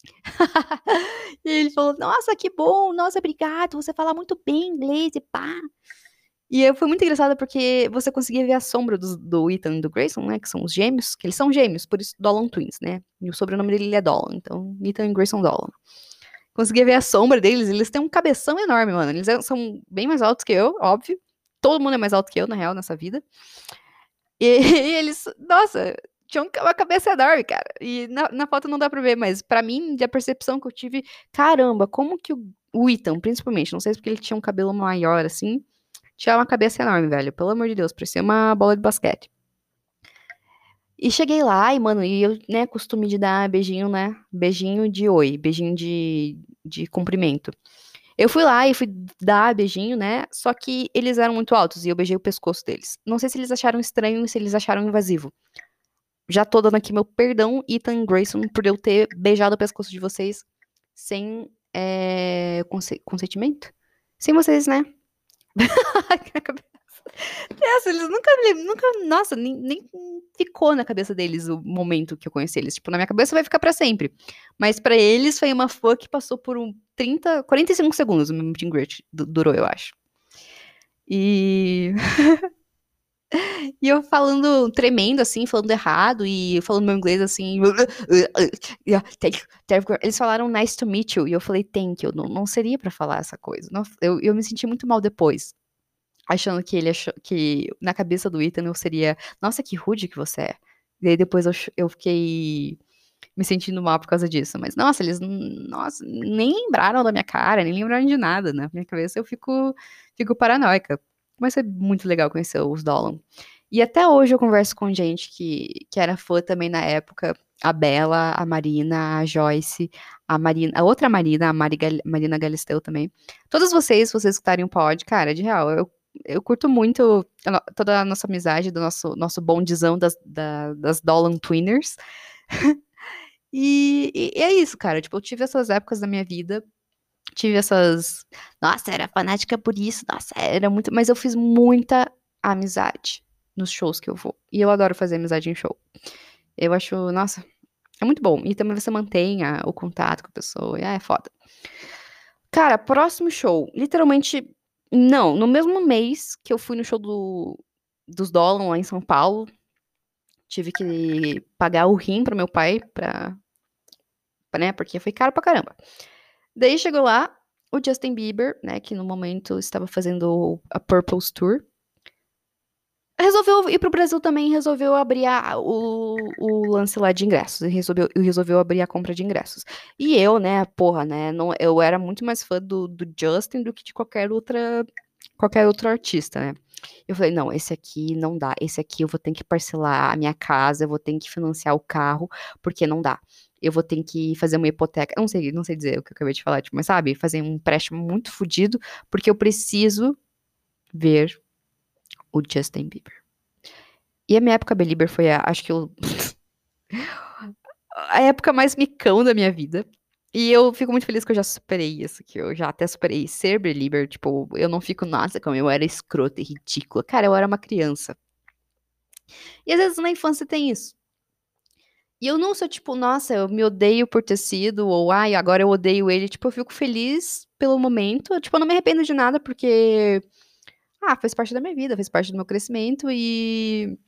e ele falou, nossa, que bom, nossa, obrigado, você fala muito bem inglês e pá. E foi muito engraçado porque você conseguia ver a sombra do, do Ethan e do Grayson, né? Que são os gêmeos, que eles são gêmeos, por isso Dolan Twins, né? E o sobrenome dele é Dolan, então Ethan e Grayson Dolan. Conseguia ver a sombra deles, eles têm um cabeção enorme, mano. Eles são bem mais altos que eu, óbvio. Todo mundo é mais alto que eu, na real, nessa vida. E, e eles, nossa, tinham uma cabeça enorme, cara. E na, na foto não dá pra ver, mas para mim, a percepção que eu tive, caramba, como que o, o Ethan, principalmente, não sei se porque ele tinha um cabelo maior, assim, tinha uma cabeça enorme, velho. Pelo amor de Deus, parecia uma bola de basquete. E cheguei lá e, mano, e eu, né, costume de dar beijinho, né? Beijinho de oi, beijinho de, de cumprimento. Eu fui lá e fui dar beijinho, né? Só que eles eram muito altos e eu beijei o pescoço deles. Não sei se eles acharam estranho se eles acharam invasivo. Já tô dando aqui meu perdão, Ethan Grayson, por eu ter beijado o pescoço de vocês sem é, consentimento. Sem vocês, né? Nossa, eles nunca, nunca, nossa, nem, nem, ficou na cabeça deles o momento que eu conheci eles. Tipo, na minha cabeça vai ficar para sempre. Mas para eles foi uma fã que passou por um 30, 45 segundos o meu meet and greet durou, eu acho. E E eu falando tremendo, assim, falando errado, e falando meu inglês assim. Eles falaram nice to meet you, e eu falei thank you. Não, não seria para falar essa coisa. Não, eu, eu me senti muito mal depois. Achando que ele achou que na cabeça do Ethan eu seria, nossa, que rude que você é. E aí depois eu, eu fiquei me sentindo mal por causa disso. Mas, nossa, eles nossa, nem lembraram da minha cara, nem lembraram de nada. Na minha cabeça eu fico, fico paranoica. Mas foi muito legal conhecer os Dolan. E até hoje eu converso com gente que, que era fã também na época. A Bela, a Marina, a Joyce, a Marina, a outra Marina, a Mari, Marina Galisteu também. Todos vocês, vocês que estarem pod, cara, de real, eu, eu curto muito toda a nossa amizade, do nosso, nosso bondizão das, da, das Dolan Twinners. e, e, é isso, cara. Tipo, eu tive essas épocas da minha vida tive essas. Nossa, era fanática por isso, nossa, era muito. Mas eu fiz muita amizade nos shows que eu vou. E eu adoro fazer amizade em show. Eu acho, nossa, é muito bom. E também você mantenha o contato com a pessoa. E, ah, é foda. Cara, próximo show. Literalmente, Não, no mesmo mês que eu fui no show do, dos Dolan lá em São Paulo, tive que pagar o rim pro meu pai pra, né, porque foi caro pra caramba. Daí chegou lá o Justin Bieber, né, que no momento estava fazendo a Purple's Tour, resolveu ir pro Brasil também, resolveu abrir a, o, o lance lá de ingressos, e resolveu, resolveu abrir a compra de ingressos. E eu, né, porra, né, não, eu era muito mais fã do, do Justin do que de qualquer outra, qualquer outro artista, né. Eu falei, não, esse aqui não dá, esse aqui eu vou ter que parcelar a minha casa, eu vou ter que financiar o carro, porque não dá. Eu vou ter que fazer uma hipoteca, não sei, não sei dizer o que eu acabei de falar, tipo, mas sabe, fazer um empréstimo muito fodido, porque eu preciso ver o Justin Bieber. E a minha época Belieber foi, a, acho que eu... a época mais micão da minha vida. E eu fico muito feliz que eu já superei isso, que eu já até superei ser Belieber, tipo, eu não fico, nossa, como eu era escrota e ridícula. Cara, eu era uma criança. E às vezes na infância tem isso. E eu não sou tipo, nossa, eu me odeio por ter sido, ou ai, agora eu odeio ele. Tipo, eu fico feliz pelo momento. Tipo, eu não me arrependo de nada, porque ah, fez parte da minha vida, fez parte do meu crescimento e.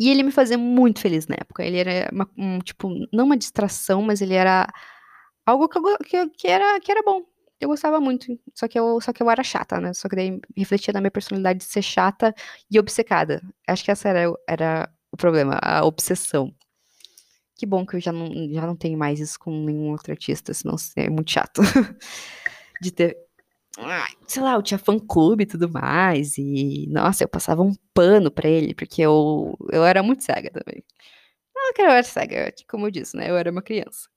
E ele me fazia muito feliz na época. Ele era, uma, um, tipo, não uma distração, mas ele era algo que, eu, que, que, era, que era bom. Eu gostava muito. Só que eu, só que eu era chata, né? Só que daí refletia na minha personalidade de ser chata e obcecada. Acho que essa era, era o problema, a obsessão. Que bom que eu já não, já não tenho mais isso com nenhum outro artista, senão é muito chato. de ter sei lá, eu tinha fã-clube e tudo mais, e, nossa, eu passava um pano pra ele, porque eu, eu era muito cega também. Não que eu era cega, como eu disse, né, eu era uma criança.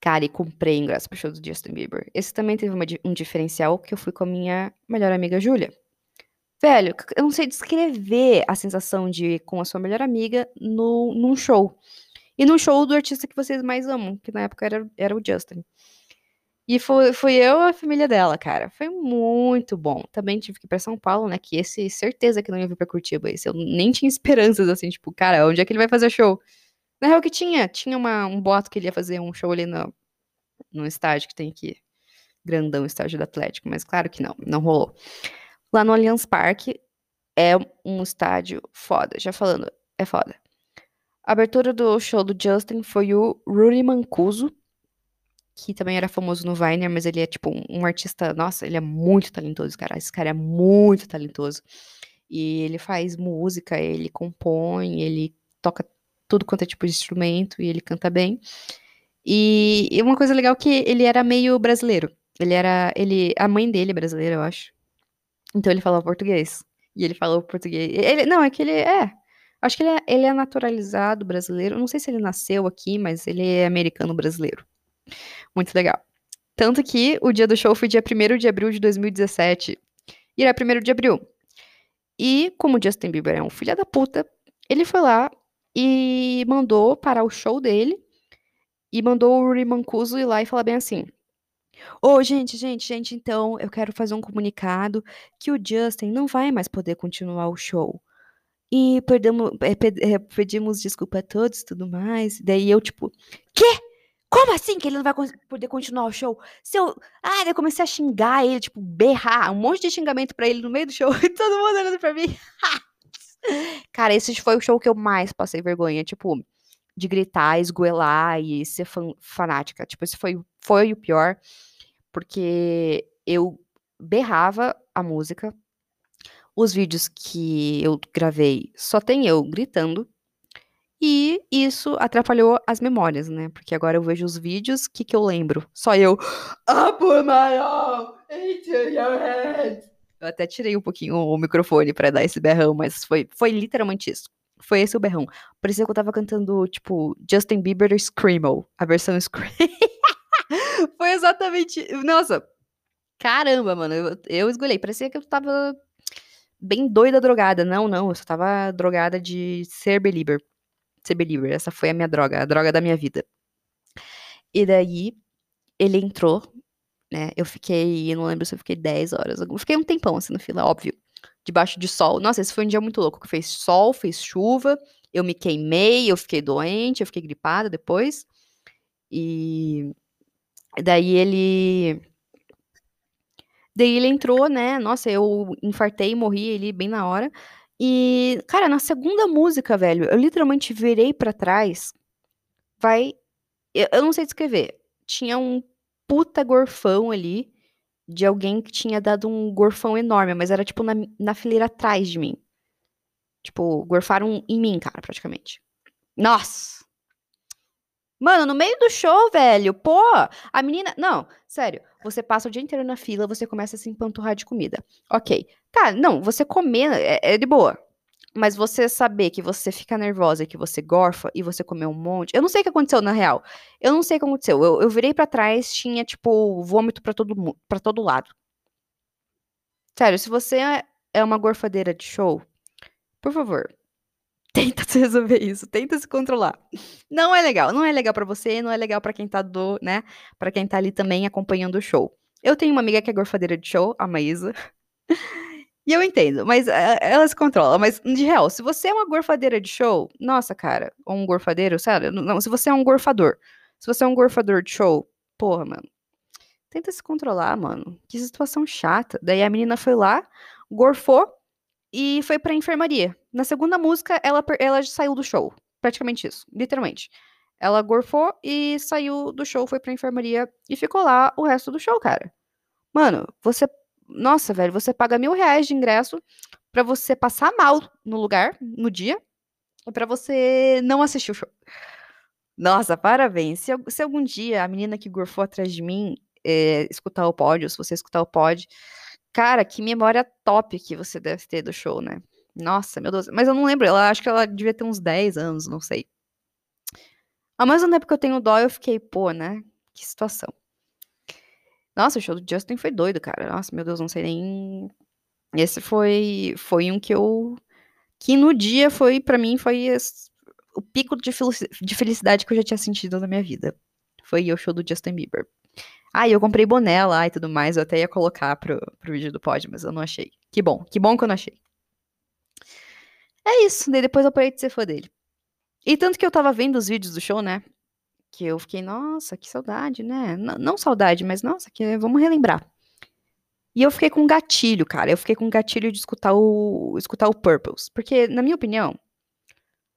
Cara, e comprei ingresso pro show do Justin Bieber. Esse também teve uma, um diferencial, que eu fui com a minha melhor amiga, Júlia. Velho, eu não sei descrever a sensação de ir com a sua melhor amiga no, num show. E num show do artista que vocês mais amam, que na época era, era o Justin. E foi, fui eu e a família dela, cara. Foi muito bom. Também tive que ir pra São Paulo, né? Que esse, certeza que não ia vir pra Curitiba. Esse eu nem tinha esperanças, assim, tipo, cara, onde é que ele vai fazer show? Na real que tinha, tinha uma, um boato que ele ia fazer um show ali no, no estádio que tem aqui. Grandão, estádio do Atlético, mas claro que não, não rolou. Lá no Allianz Parque é um estádio foda, já falando, é foda. A abertura do show do Justin foi o Rudy Mancuso, que também era famoso no Viner, mas ele é tipo um, um artista, nossa, ele é muito talentoso, cara. Esse cara é muito talentoso. E ele faz música, ele compõe, ele toca tudo quanto é tipo de instrumento e ele canta bem. E, e uma coisa legal é que ele era meio brasileiro. Ele era, ele, a mãe dele é brasileira, eu acho. Então ele falava português. E ele falou português. Ele, não, é que ele é. Acho que ele é, ele é naturalizado brasileiro. Não sei se ele nasceu aqui, mas ele é americano brasileiro. Muito legal. Tanto que o dia do show foi dia 1 de abril de 2017. E era 1 de abril. E como o Justin Bieber é um filho da puta, ele foi lá e mandou parar o show dele e mandou o Mancuso ir lá e falar bem assim: Ô, oh, gente, gente, gente, então eu quero fazer um comunicado que o Justin não vai mais poder continuar o show. E perdemos, é, é, pedimos desculpa a todos e tudo mais. Daí eu, tipo, quê? Como assim que ele não vai poder continuar o show? Se eu. Ah, eu comecei a xingar ele, tipo, berrar, um monte de xingamento pra ele no meio do show e todo mundo olhando pra mim. Cara, esse foi o show que eu mais passei vergonha, tipo, de gritar, esgoelar e ser fan fanática. Tipo, esse foi, foi o pior, porque eu berrava a música. Os vídeos que eu gravei só tem eu gritando. E isso atrapalhou as memórias, né? Porque agora eu vejo os vídeos, o que, que eu lembro? Só eu. Put my arm into your head. Eu até tirei um pouquinho o microfone para dar esse berrão, mas foi, foi literalmente isso. Foi esse o berrão. Parecia que eu tava cantando, tipo, Justin Bieber Screamo, a versão Screamo. foi exatamente. Nossa, caramba, mano. Eu, eu. Parecia que eu tava bem doida drogada. Não, não. Eu só tava drogada de ser belieber ser believer. Essa foi a minha droga, a droga da minha vida. E daí, ele entrou, né? Eu fiquei, eu não lembro se eu fiquei 10 horas. Eu fiquei um tempão assim no fila, óbvio. Debaixo de sol. Nossa, esse foi um dia muito louco. Que fez sol, fez chuva. Eu me queimei, eu fiquei doente, eu fiquei gripada depois. E daí ele Daí ele entrou, né? Nossa, eu infartei, morri ali bem na hora. E, cara, na segunda música, velho, eu literalmente virei pra trás. Vai. Eu, eu não sei descrever. Tinha um puta gorfão ali de alguém que tinha dado um gorfão enorme, mas era tipo na, na fileira atrás de mim. Tipo, gorfaram em mim, cara, praticamente. Nossa! Mano, no meio do show, velho, pô, a menina. Não, sério, você passa o dia inteiro na fila, você começa a se empanturrar de comida. Ok. Tá, não, você comer é, é de boa. Mas você saber que você fica nervosa e que você gorfa e você comeu um monte. Eu não sei o que aconteceu, na real. Eu não sei o que aconteceu. Eu, eu virei para trás, tinha, tipo, vômito pra todo, pra todo lado. Sério, se você é, é uma gorfadeira de show, por favor, tenta se resolver isso, tenta se controlar. Não é legal, não é legal para você, não é legal para quem tá do, né, para quem tá ali também acompanhando o show. Eu tenho uma amiga que é gorfadeira de show, a Maísa. E eu entendo, mas uh, ela se controla. Mas, de real, se você é uma gorfadeira de show, nossa, cara, ou um gorfadeiro, sério, não, se você é um gorfador, se você é um gorfador de show, porra, mano, tenta se controlar, mano. Que situação chata. Daí a menina foi lá, gorfou e foi pra enfermaria. Na segunda música, ela, ela saiu do show. Praticamente isso, literalmente. Ela gorfou e saiu do show, foi pra enfermaria e ficou lá o resto do show, cara. Mano, você nossa, velho, você paga mil reais de ingresso para você passar mal no lugar, no dia, e pra você não assistir o show. Nossa, parabéns. Se, se algum dia a menina que gorfou atrás de mim é, escutar o pódio, se você escutar o pódio, cara, que memória top que você deve ter do show, né? Nossa, meu Deus. Mas eu não lembro, ela acho que ela devia ter uns 10 anos, não sei. Ao mesmo tempo que eu tenho dó, eu fiquei, pô, né? Que situação. Nossa, o show do Justin foi doido, cara. Nossa, meu Deus, não sei nem. Esse foi foi um que eu que no dia foi para mim foi o pico de, de felicidade que eu já tinha sentido na minha vida. Foi o show do Justin Bieber. Ah, e eu comprei boné lá e tudo mais. Eu até ia colocar pro, pro vídeo do pod, mas eu não achei. Que bom, que bom que eu não achei. É isso, daí depois eu parei de ser fã dele. E tanto que eu tava vendo os vídeos do show, né? que eu fiquei, nossa, que saudade, né? N não saudade, mas nossa, que vamos relembrar. E eu fiquei com gatilho, cara. Eu fiquei com gatilho de escutar o escutar o Purples, porque na minha opinião,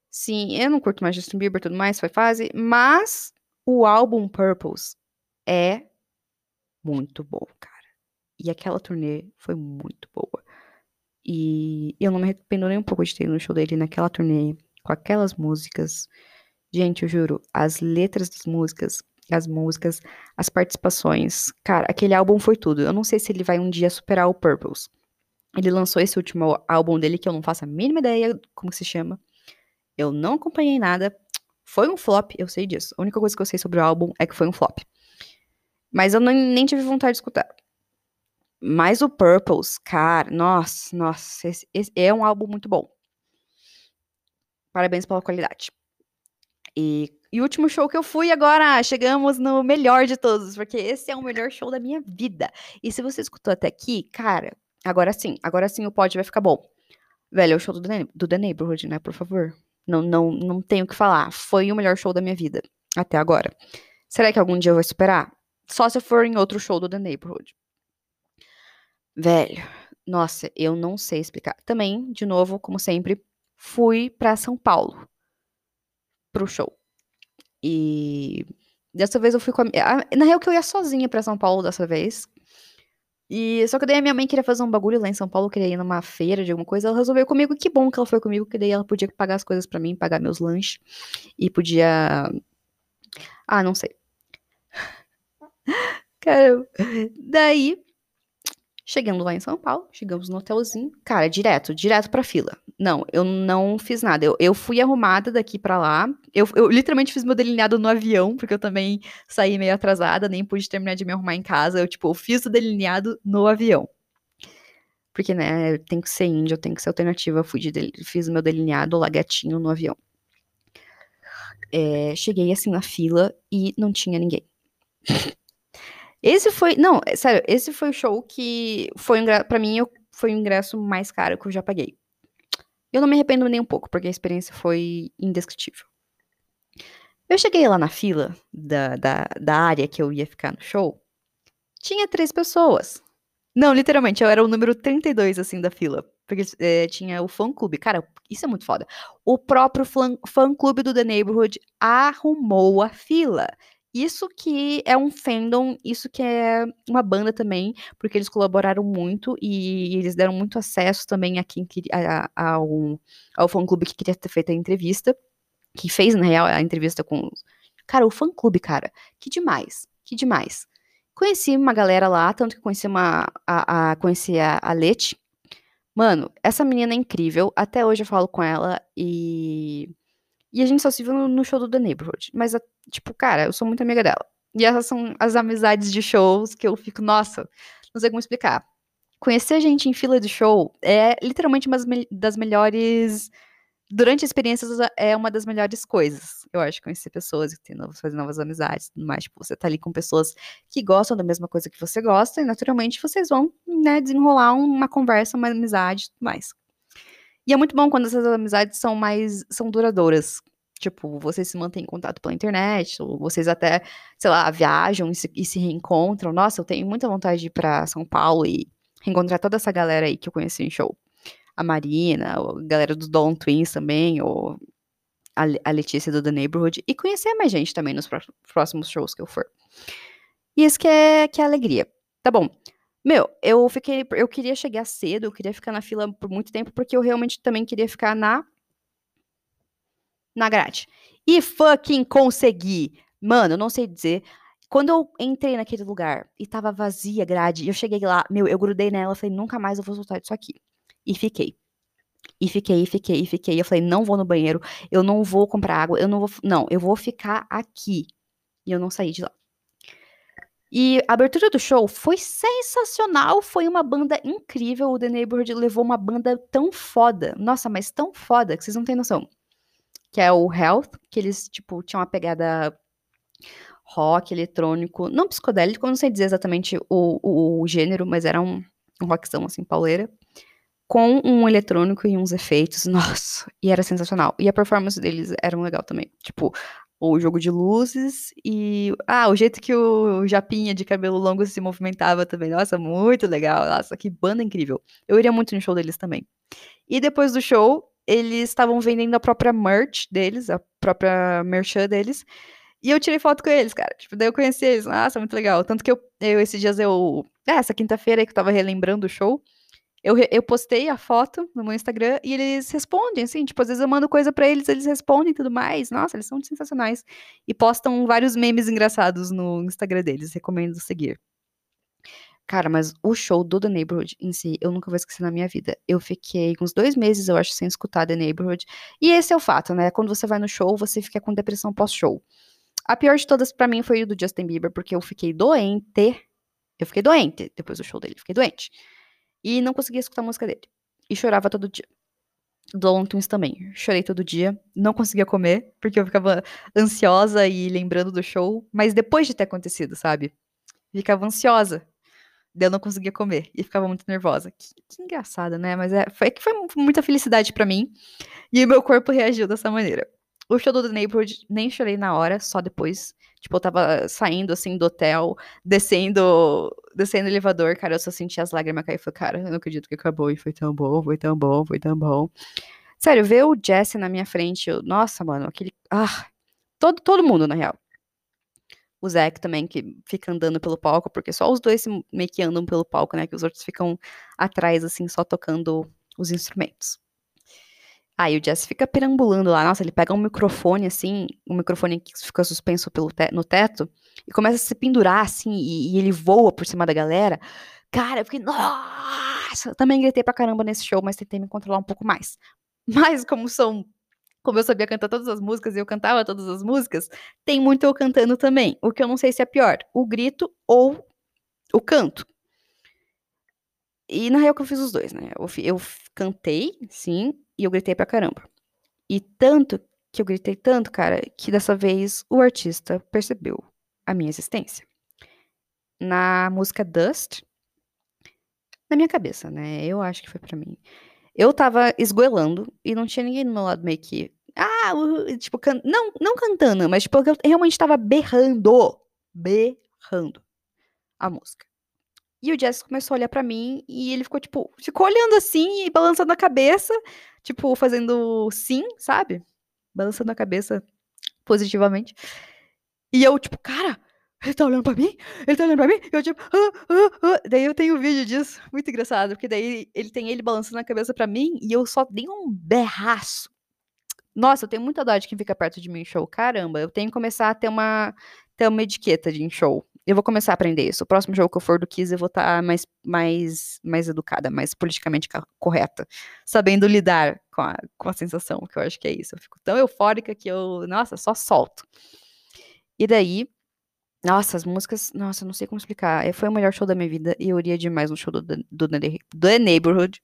sim, eu não curto mais Justin Bieber tudo mais, foi fase, mas o álbum Purples é muito bom, cara. E aquela turnê foi muito boa. E eu não me arrependo nem um pouco de ter ido no show dele naquela turnê, com aquelas músicas. Gente, eu juro, as letras das músicas, as músicas, as participações, cara, aquele álbum foi tudo. Eu não sei se ele vai um dia superar o Purples. Ele lançou esse último álbum dele que eu não faço a mínima ideia como se chama. Eu não acompanhei nada. Foi um flop, eu sei disso. A única coisa que eu sei sobre o álbum é que foi um flop. Mas eu nem, nem tive vontade de escutar. Mas o Purples, cara, nossa, nossa, esse, esse é um álbum muito bom. Parabéns pela qualidade. E, e último show que eu fui, agora chegamos no melhor de todos, porque esse é o melhor show da minha vida. E se você escutou até aqui, cara, agora sim, agora sim o pod vai ficar bom. Velho, é o show do The, do The Neighborhood, né? Por favor. Não, não, não tenho o que falar. Foi o melhor show da minha vida até agora. Será que algum dia eu vou superar? Só se for em outro show do The Neighborhood. Velho, nossa, eu não sei explicar. Também, de novo, como sempre, fui para São Paulo pro show. E dessa vez eu fui com a. Na real, que eu ia sozinha pra São Paulo dessa vez. E só que daí a minha mãe queria fazer um bagulho lá em São Paulo, queria ir numa feira de alguma coisa. Ela resolveu comigo. Que bom que ela foi comigo, que daí ela podia pagar as coisas para mim, pagar meus lanches. E podia. Ah, não sei. Cara, daí Chegando lá em São Paulo, chegamos no hotelzinho, cara, direto, direto pra fila. Não, eu não fiz nada. Eu, eu fui arrumada daqui para lá. Eu, eu literalmente fiz meu delineado no avião, porque eu também saí meio atrasada, nem pude terminar de me arrumar em casa. Eu, tipo, eu fiz o delineado no avião. Porque, né, tem que ser índio, tem que ser alternativa. Eu fui de, fiz meu delineado lá gatinho no avião. É, cheguei assim na fila e não tinha ninguém. Esse foi. Não, é sério, esse foi o show que foi para mim foi o ingresso mais caro que eu já paguei. Eu não me arrependo nem um pouco, porque a experiência foi indescritível. Eu cheguei lá na fila da, da, da área que eu ia ficar no show. Tinha três pessoas. Não, literalmente, eu era o número 32, assim, da fila. Porque é, tinha o fã-clube. Cara, isso é muito foda. O próprio fã-clube do The Neighborhood arrumou a fila. Isso que é um fandom, isso que é uma banda também, porque eles colaboraram muito e eles deram muito acesso também a quem queria, a, ao, ao fã-clube que queria ter feito a entrevista, que fez, na real, a entrevista com... Cara, o fã-clube, cara, que demais, que demais. Conheci uma galera lá, tanto que conheci uma. A, a, conheci a, a Leti. Mano, essa menina é incrível. Até hoje eu falo com ela e. E a gente só se viu no, no show do The Neighborhood. Mas, tipo, cara, eu sou muito amiga dela. E essas são as amizades de shows que eu fico, nossa, não sei como explicar. Conhecer a gente em fila de show é literalmente uma das melhores durante a experiência é uma das melhores coisas, eu acho, conhecer pessoas, novas, fazer novas amizades, tudo mais. Tipo, você tá ali com pessoas que gostam da mesma coisa que você gosta, e naturalmente vocês vão, né, desenrolar uma conversa, uma amizade e tudo mais. E é muito bom quando essas amizades são mais, são duradouras. Tipo, vocês se mantêm em contato pela internet, ou vocês até, sei lá, viajam e se, e se reencontram. Nossa, eu tenho muita vontade de ir pra São Paulo e reencontrar toda essa galera aí que eu conheci em show a Marina, a galera dos Dawn Twins também, ou a, a Letícia do The Neighborhood, e conhecer mais gente também nos próximos shows que eu for. E isso que é, que é alegria. Tá bom. Meu, eu fiquei. Eu queria chegar cedo, eu queria ficar na fila por muito tempo, porque eu realmente também queria ficar na. Na grade. E fucking consegui. Mano, eu não sei dizer. Quando eu entrei naquele lugar e tava vazia a grade, eu cheguei lá, meu, eu grudei nela, falei, nunca mais eu vou soltar disso aqui. E fiquei. E fiquei, e fiquei, e fiquei. Eu falei, não vou no banheiro, eu não vou comprar água, eu não vou. Não, eu vou ficar aqui. E eu não saí de lá. E a abertura do show foi sensacional, foi uma banda incrível. O The Neighborhood levou uma banda tão foda, nossa, mas tão foda que vocês não têm noção. Que é o Health, que eles, tipo, tinham uma pegada rock, eletrônico, não psicodélico, eu não sei dizer exatamente o, o, o gênero, mas era um, um rockzão, assim, pauleira com um eletrônico e uns efeitos, nossa, e era sensacional. E a performance deles era legal também. Tipo, o jogo de luzes e. Ah, o jeito que o Japinha de cabelo longo se movimentava também. Nossa, muito legal. Nossa, que banda incrível. Eu iria muito no show deles também. E depois do show, eles estavam vendendo a própria merch deles, a própria merchan deles. E eu tirei foto com eles, cara. Tipo, daí eu conheci eles. Nossa, muito legal. Tanto que eu, eu esses dias eu. Ah, essa quinta-feira aí que eu tava relembrando o show. Eu, eu postei a foto no meu Instagram e eles respondem, assim, tipo, às vezes eu mando coisa para eles, eles respondem e tudo mais. Nossa, eles são sensacionais. E postam vários memes engraçados no Instagram deles, recomendo seguir. Cara, mas o show do The Neighborhood em si, eu nunca vou esquecer na minha vida. Eu fiquei uns dois meses, eu acho, sem escutar The Neighborhood. E esse é o fato, né? Quando você vai no show, você fica com depressão pós-show. A pior de todas para mim foi o do Justin Bieber, porque eu fiquei doente. Eu fiquei doente depois do show dele, fiquei doente. E não conseguia escutar a música dele. E chorava todo dia. Do Twins também. Chorei todo dia. Não conseguia comer, porque eu ficava ansiosa e lembrando do show. Mas depois de ter acontecido, sabe? Ficava ansiosa. Eu não conseguia comer. E ficava muito nervosa. Que, que engraçado, né? Mas é, foi que foi muita felicidade para mim. E meu corpo reagiu dessa maneira. O show do The Neighborhood nem chorei na hora, só depois. Tipo, eu tava saindo, assim, do hotel, descendo, descendo o elevador, cara, eu só senti as lágrimas cair. Falei, cara, eu não acredito que acabou. E foi tão bom, foi tão bom, foi tão bom. Sério, ver o Jesse na minha frente, eu, nossa, mano, aquele. Ah, todo, todo mundo, na real. O Zack também, que fica andando pelo palco, porque só os dois meio que andam pelo palco, né? Que os outros ficam atrás, assim, só tocando os instrumentos. Aí o Jesse fica perambulando lá. Nossa, ele pega um microfone, assim, um microfone que fica suspenso pelo te no teto, e começa a se pendurar, assim, e, e, ele voa por cima da galera. Cara, eu fiquei, nossa! Também gritei pra caramba nesse show, mas tentei me controlar um pouco mais. Mas como são. Como eu sabia cantar todas as músicas e eu cantava todas as músicas, tem muito eu cantando também. O que eu não sei se é pior, o grito ou o canto. E na real que eu fiz os dois, né? Eu, eu cantei, sim, e eu gritei pra caramba. E tanto que eu gritei tanto, cara, que dessa vez o artista percebeu a minha existência. Na música Dust, na minha cabeça, né? Eu acho que foi para mim. Eu tava esgoelando e não tinha ninguém do meu lado meio que. Ah, tipo, can... não, não cantando, mas tipo, eu realmente tava berrando. Berrando a música. E o Jess começou a olhar pra mim e ele ficou, tipo, ficou olhando assim e balançando a cabeça, tipo, fazendo sim, sabe? Balançando a cabeça positivamente. E eu, tipo, cara, ele tá olhando pra mim? Ele tá olhando pra mim? Eu, tipo, ah, ah, ah. daí eu tenho um vídeo disso, muito engraçado, porque daí ele tem ele balançando a cabeça pra mim e eu só dei um berraço. Nossa, eu tenho muita dó de quem fica perto de mim em show. Caramba, eu tenho que começar a ter uma, ter uma etiqueta de em show. Eu vou começar a aprender isso. O próximo jogo que eu for do Kiss, eu vou estar tá mais, mais, mais educada, mais politicamente correta. Sabendo lidar com a, com a sensação, que eu acho que é isso. Eu fico tão eufórica que eu, nossa, só solto. E daí, nossa, as músicas, nossa, não sei como explicar. É, foi o melhor show da minha vida e eu iria demais no show do, do, do, Neighborhood.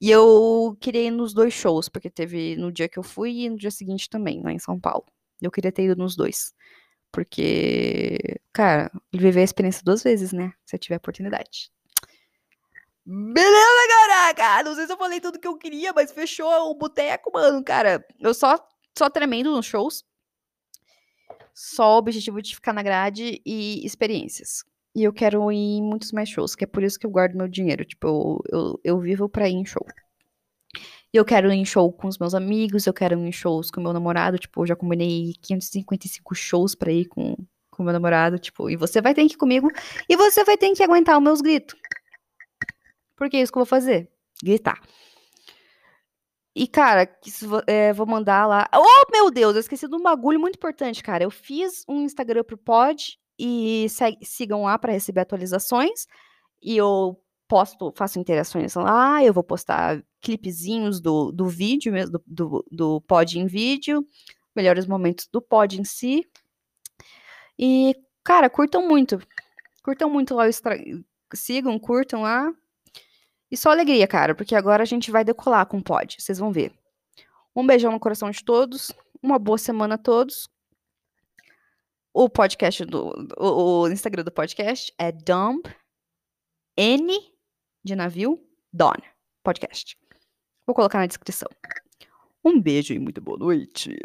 E eu queria ir nos dois shows, porque teve no dia que eu fui e no dia seguinte também, lá em São Paulo. Eu queria ter ido nos dois. Porque, cara, viver a experiência duas vezes, né? Se eu tiver oportunidade. Beleza, caraca! Não sei se eu falei tudo que eu queria, mas fechou o boteco, mano. Cara, eu só, só tremendo nos shows. Só o objetivo de ficar na grade e experiências. E eu quero ir em muitos mais shows, que é por isso que eu guardo meu dinheiro. Tipo, eu, eu, eu vivo pra ir em show. E eu quero ir em show com os meus amigos, eu quero ir em shows com meu namorado. Tipo, eu já combinei 555 shows pra ir com o meu namorado. Tipo, e você vai ter que ir comigo. E você vai ter que aguentar os meus gritos. Porque é isso que eu vou fazer. Gritar. E, cara, é, vou mandar lá. Oh, meu Deus, eu esqueci de um bagulho muito importante, cara. Eu fiz um Instagram pro Pod e sigam lá para receber atualizações. E eu posto, faço interações lá, eu vou postar clipezinhos do, do vídeo mesmo, do, do, do pod em vídeo, melhores momentos do pod em si. E, cara, curtam muito. Curtam muito lá o extra... Sigam, curtam lá. E só alegria, cara, porque agora a gente vai decolar com o pod, vocês vão ver. Um beijão no coração de todos. Uma boa semana a todos o podcast do. O, o, Instagram do podcast é Dump N de navio Dawn Podcast. Vou colocar na descrição. Um beijo e muito boa noite.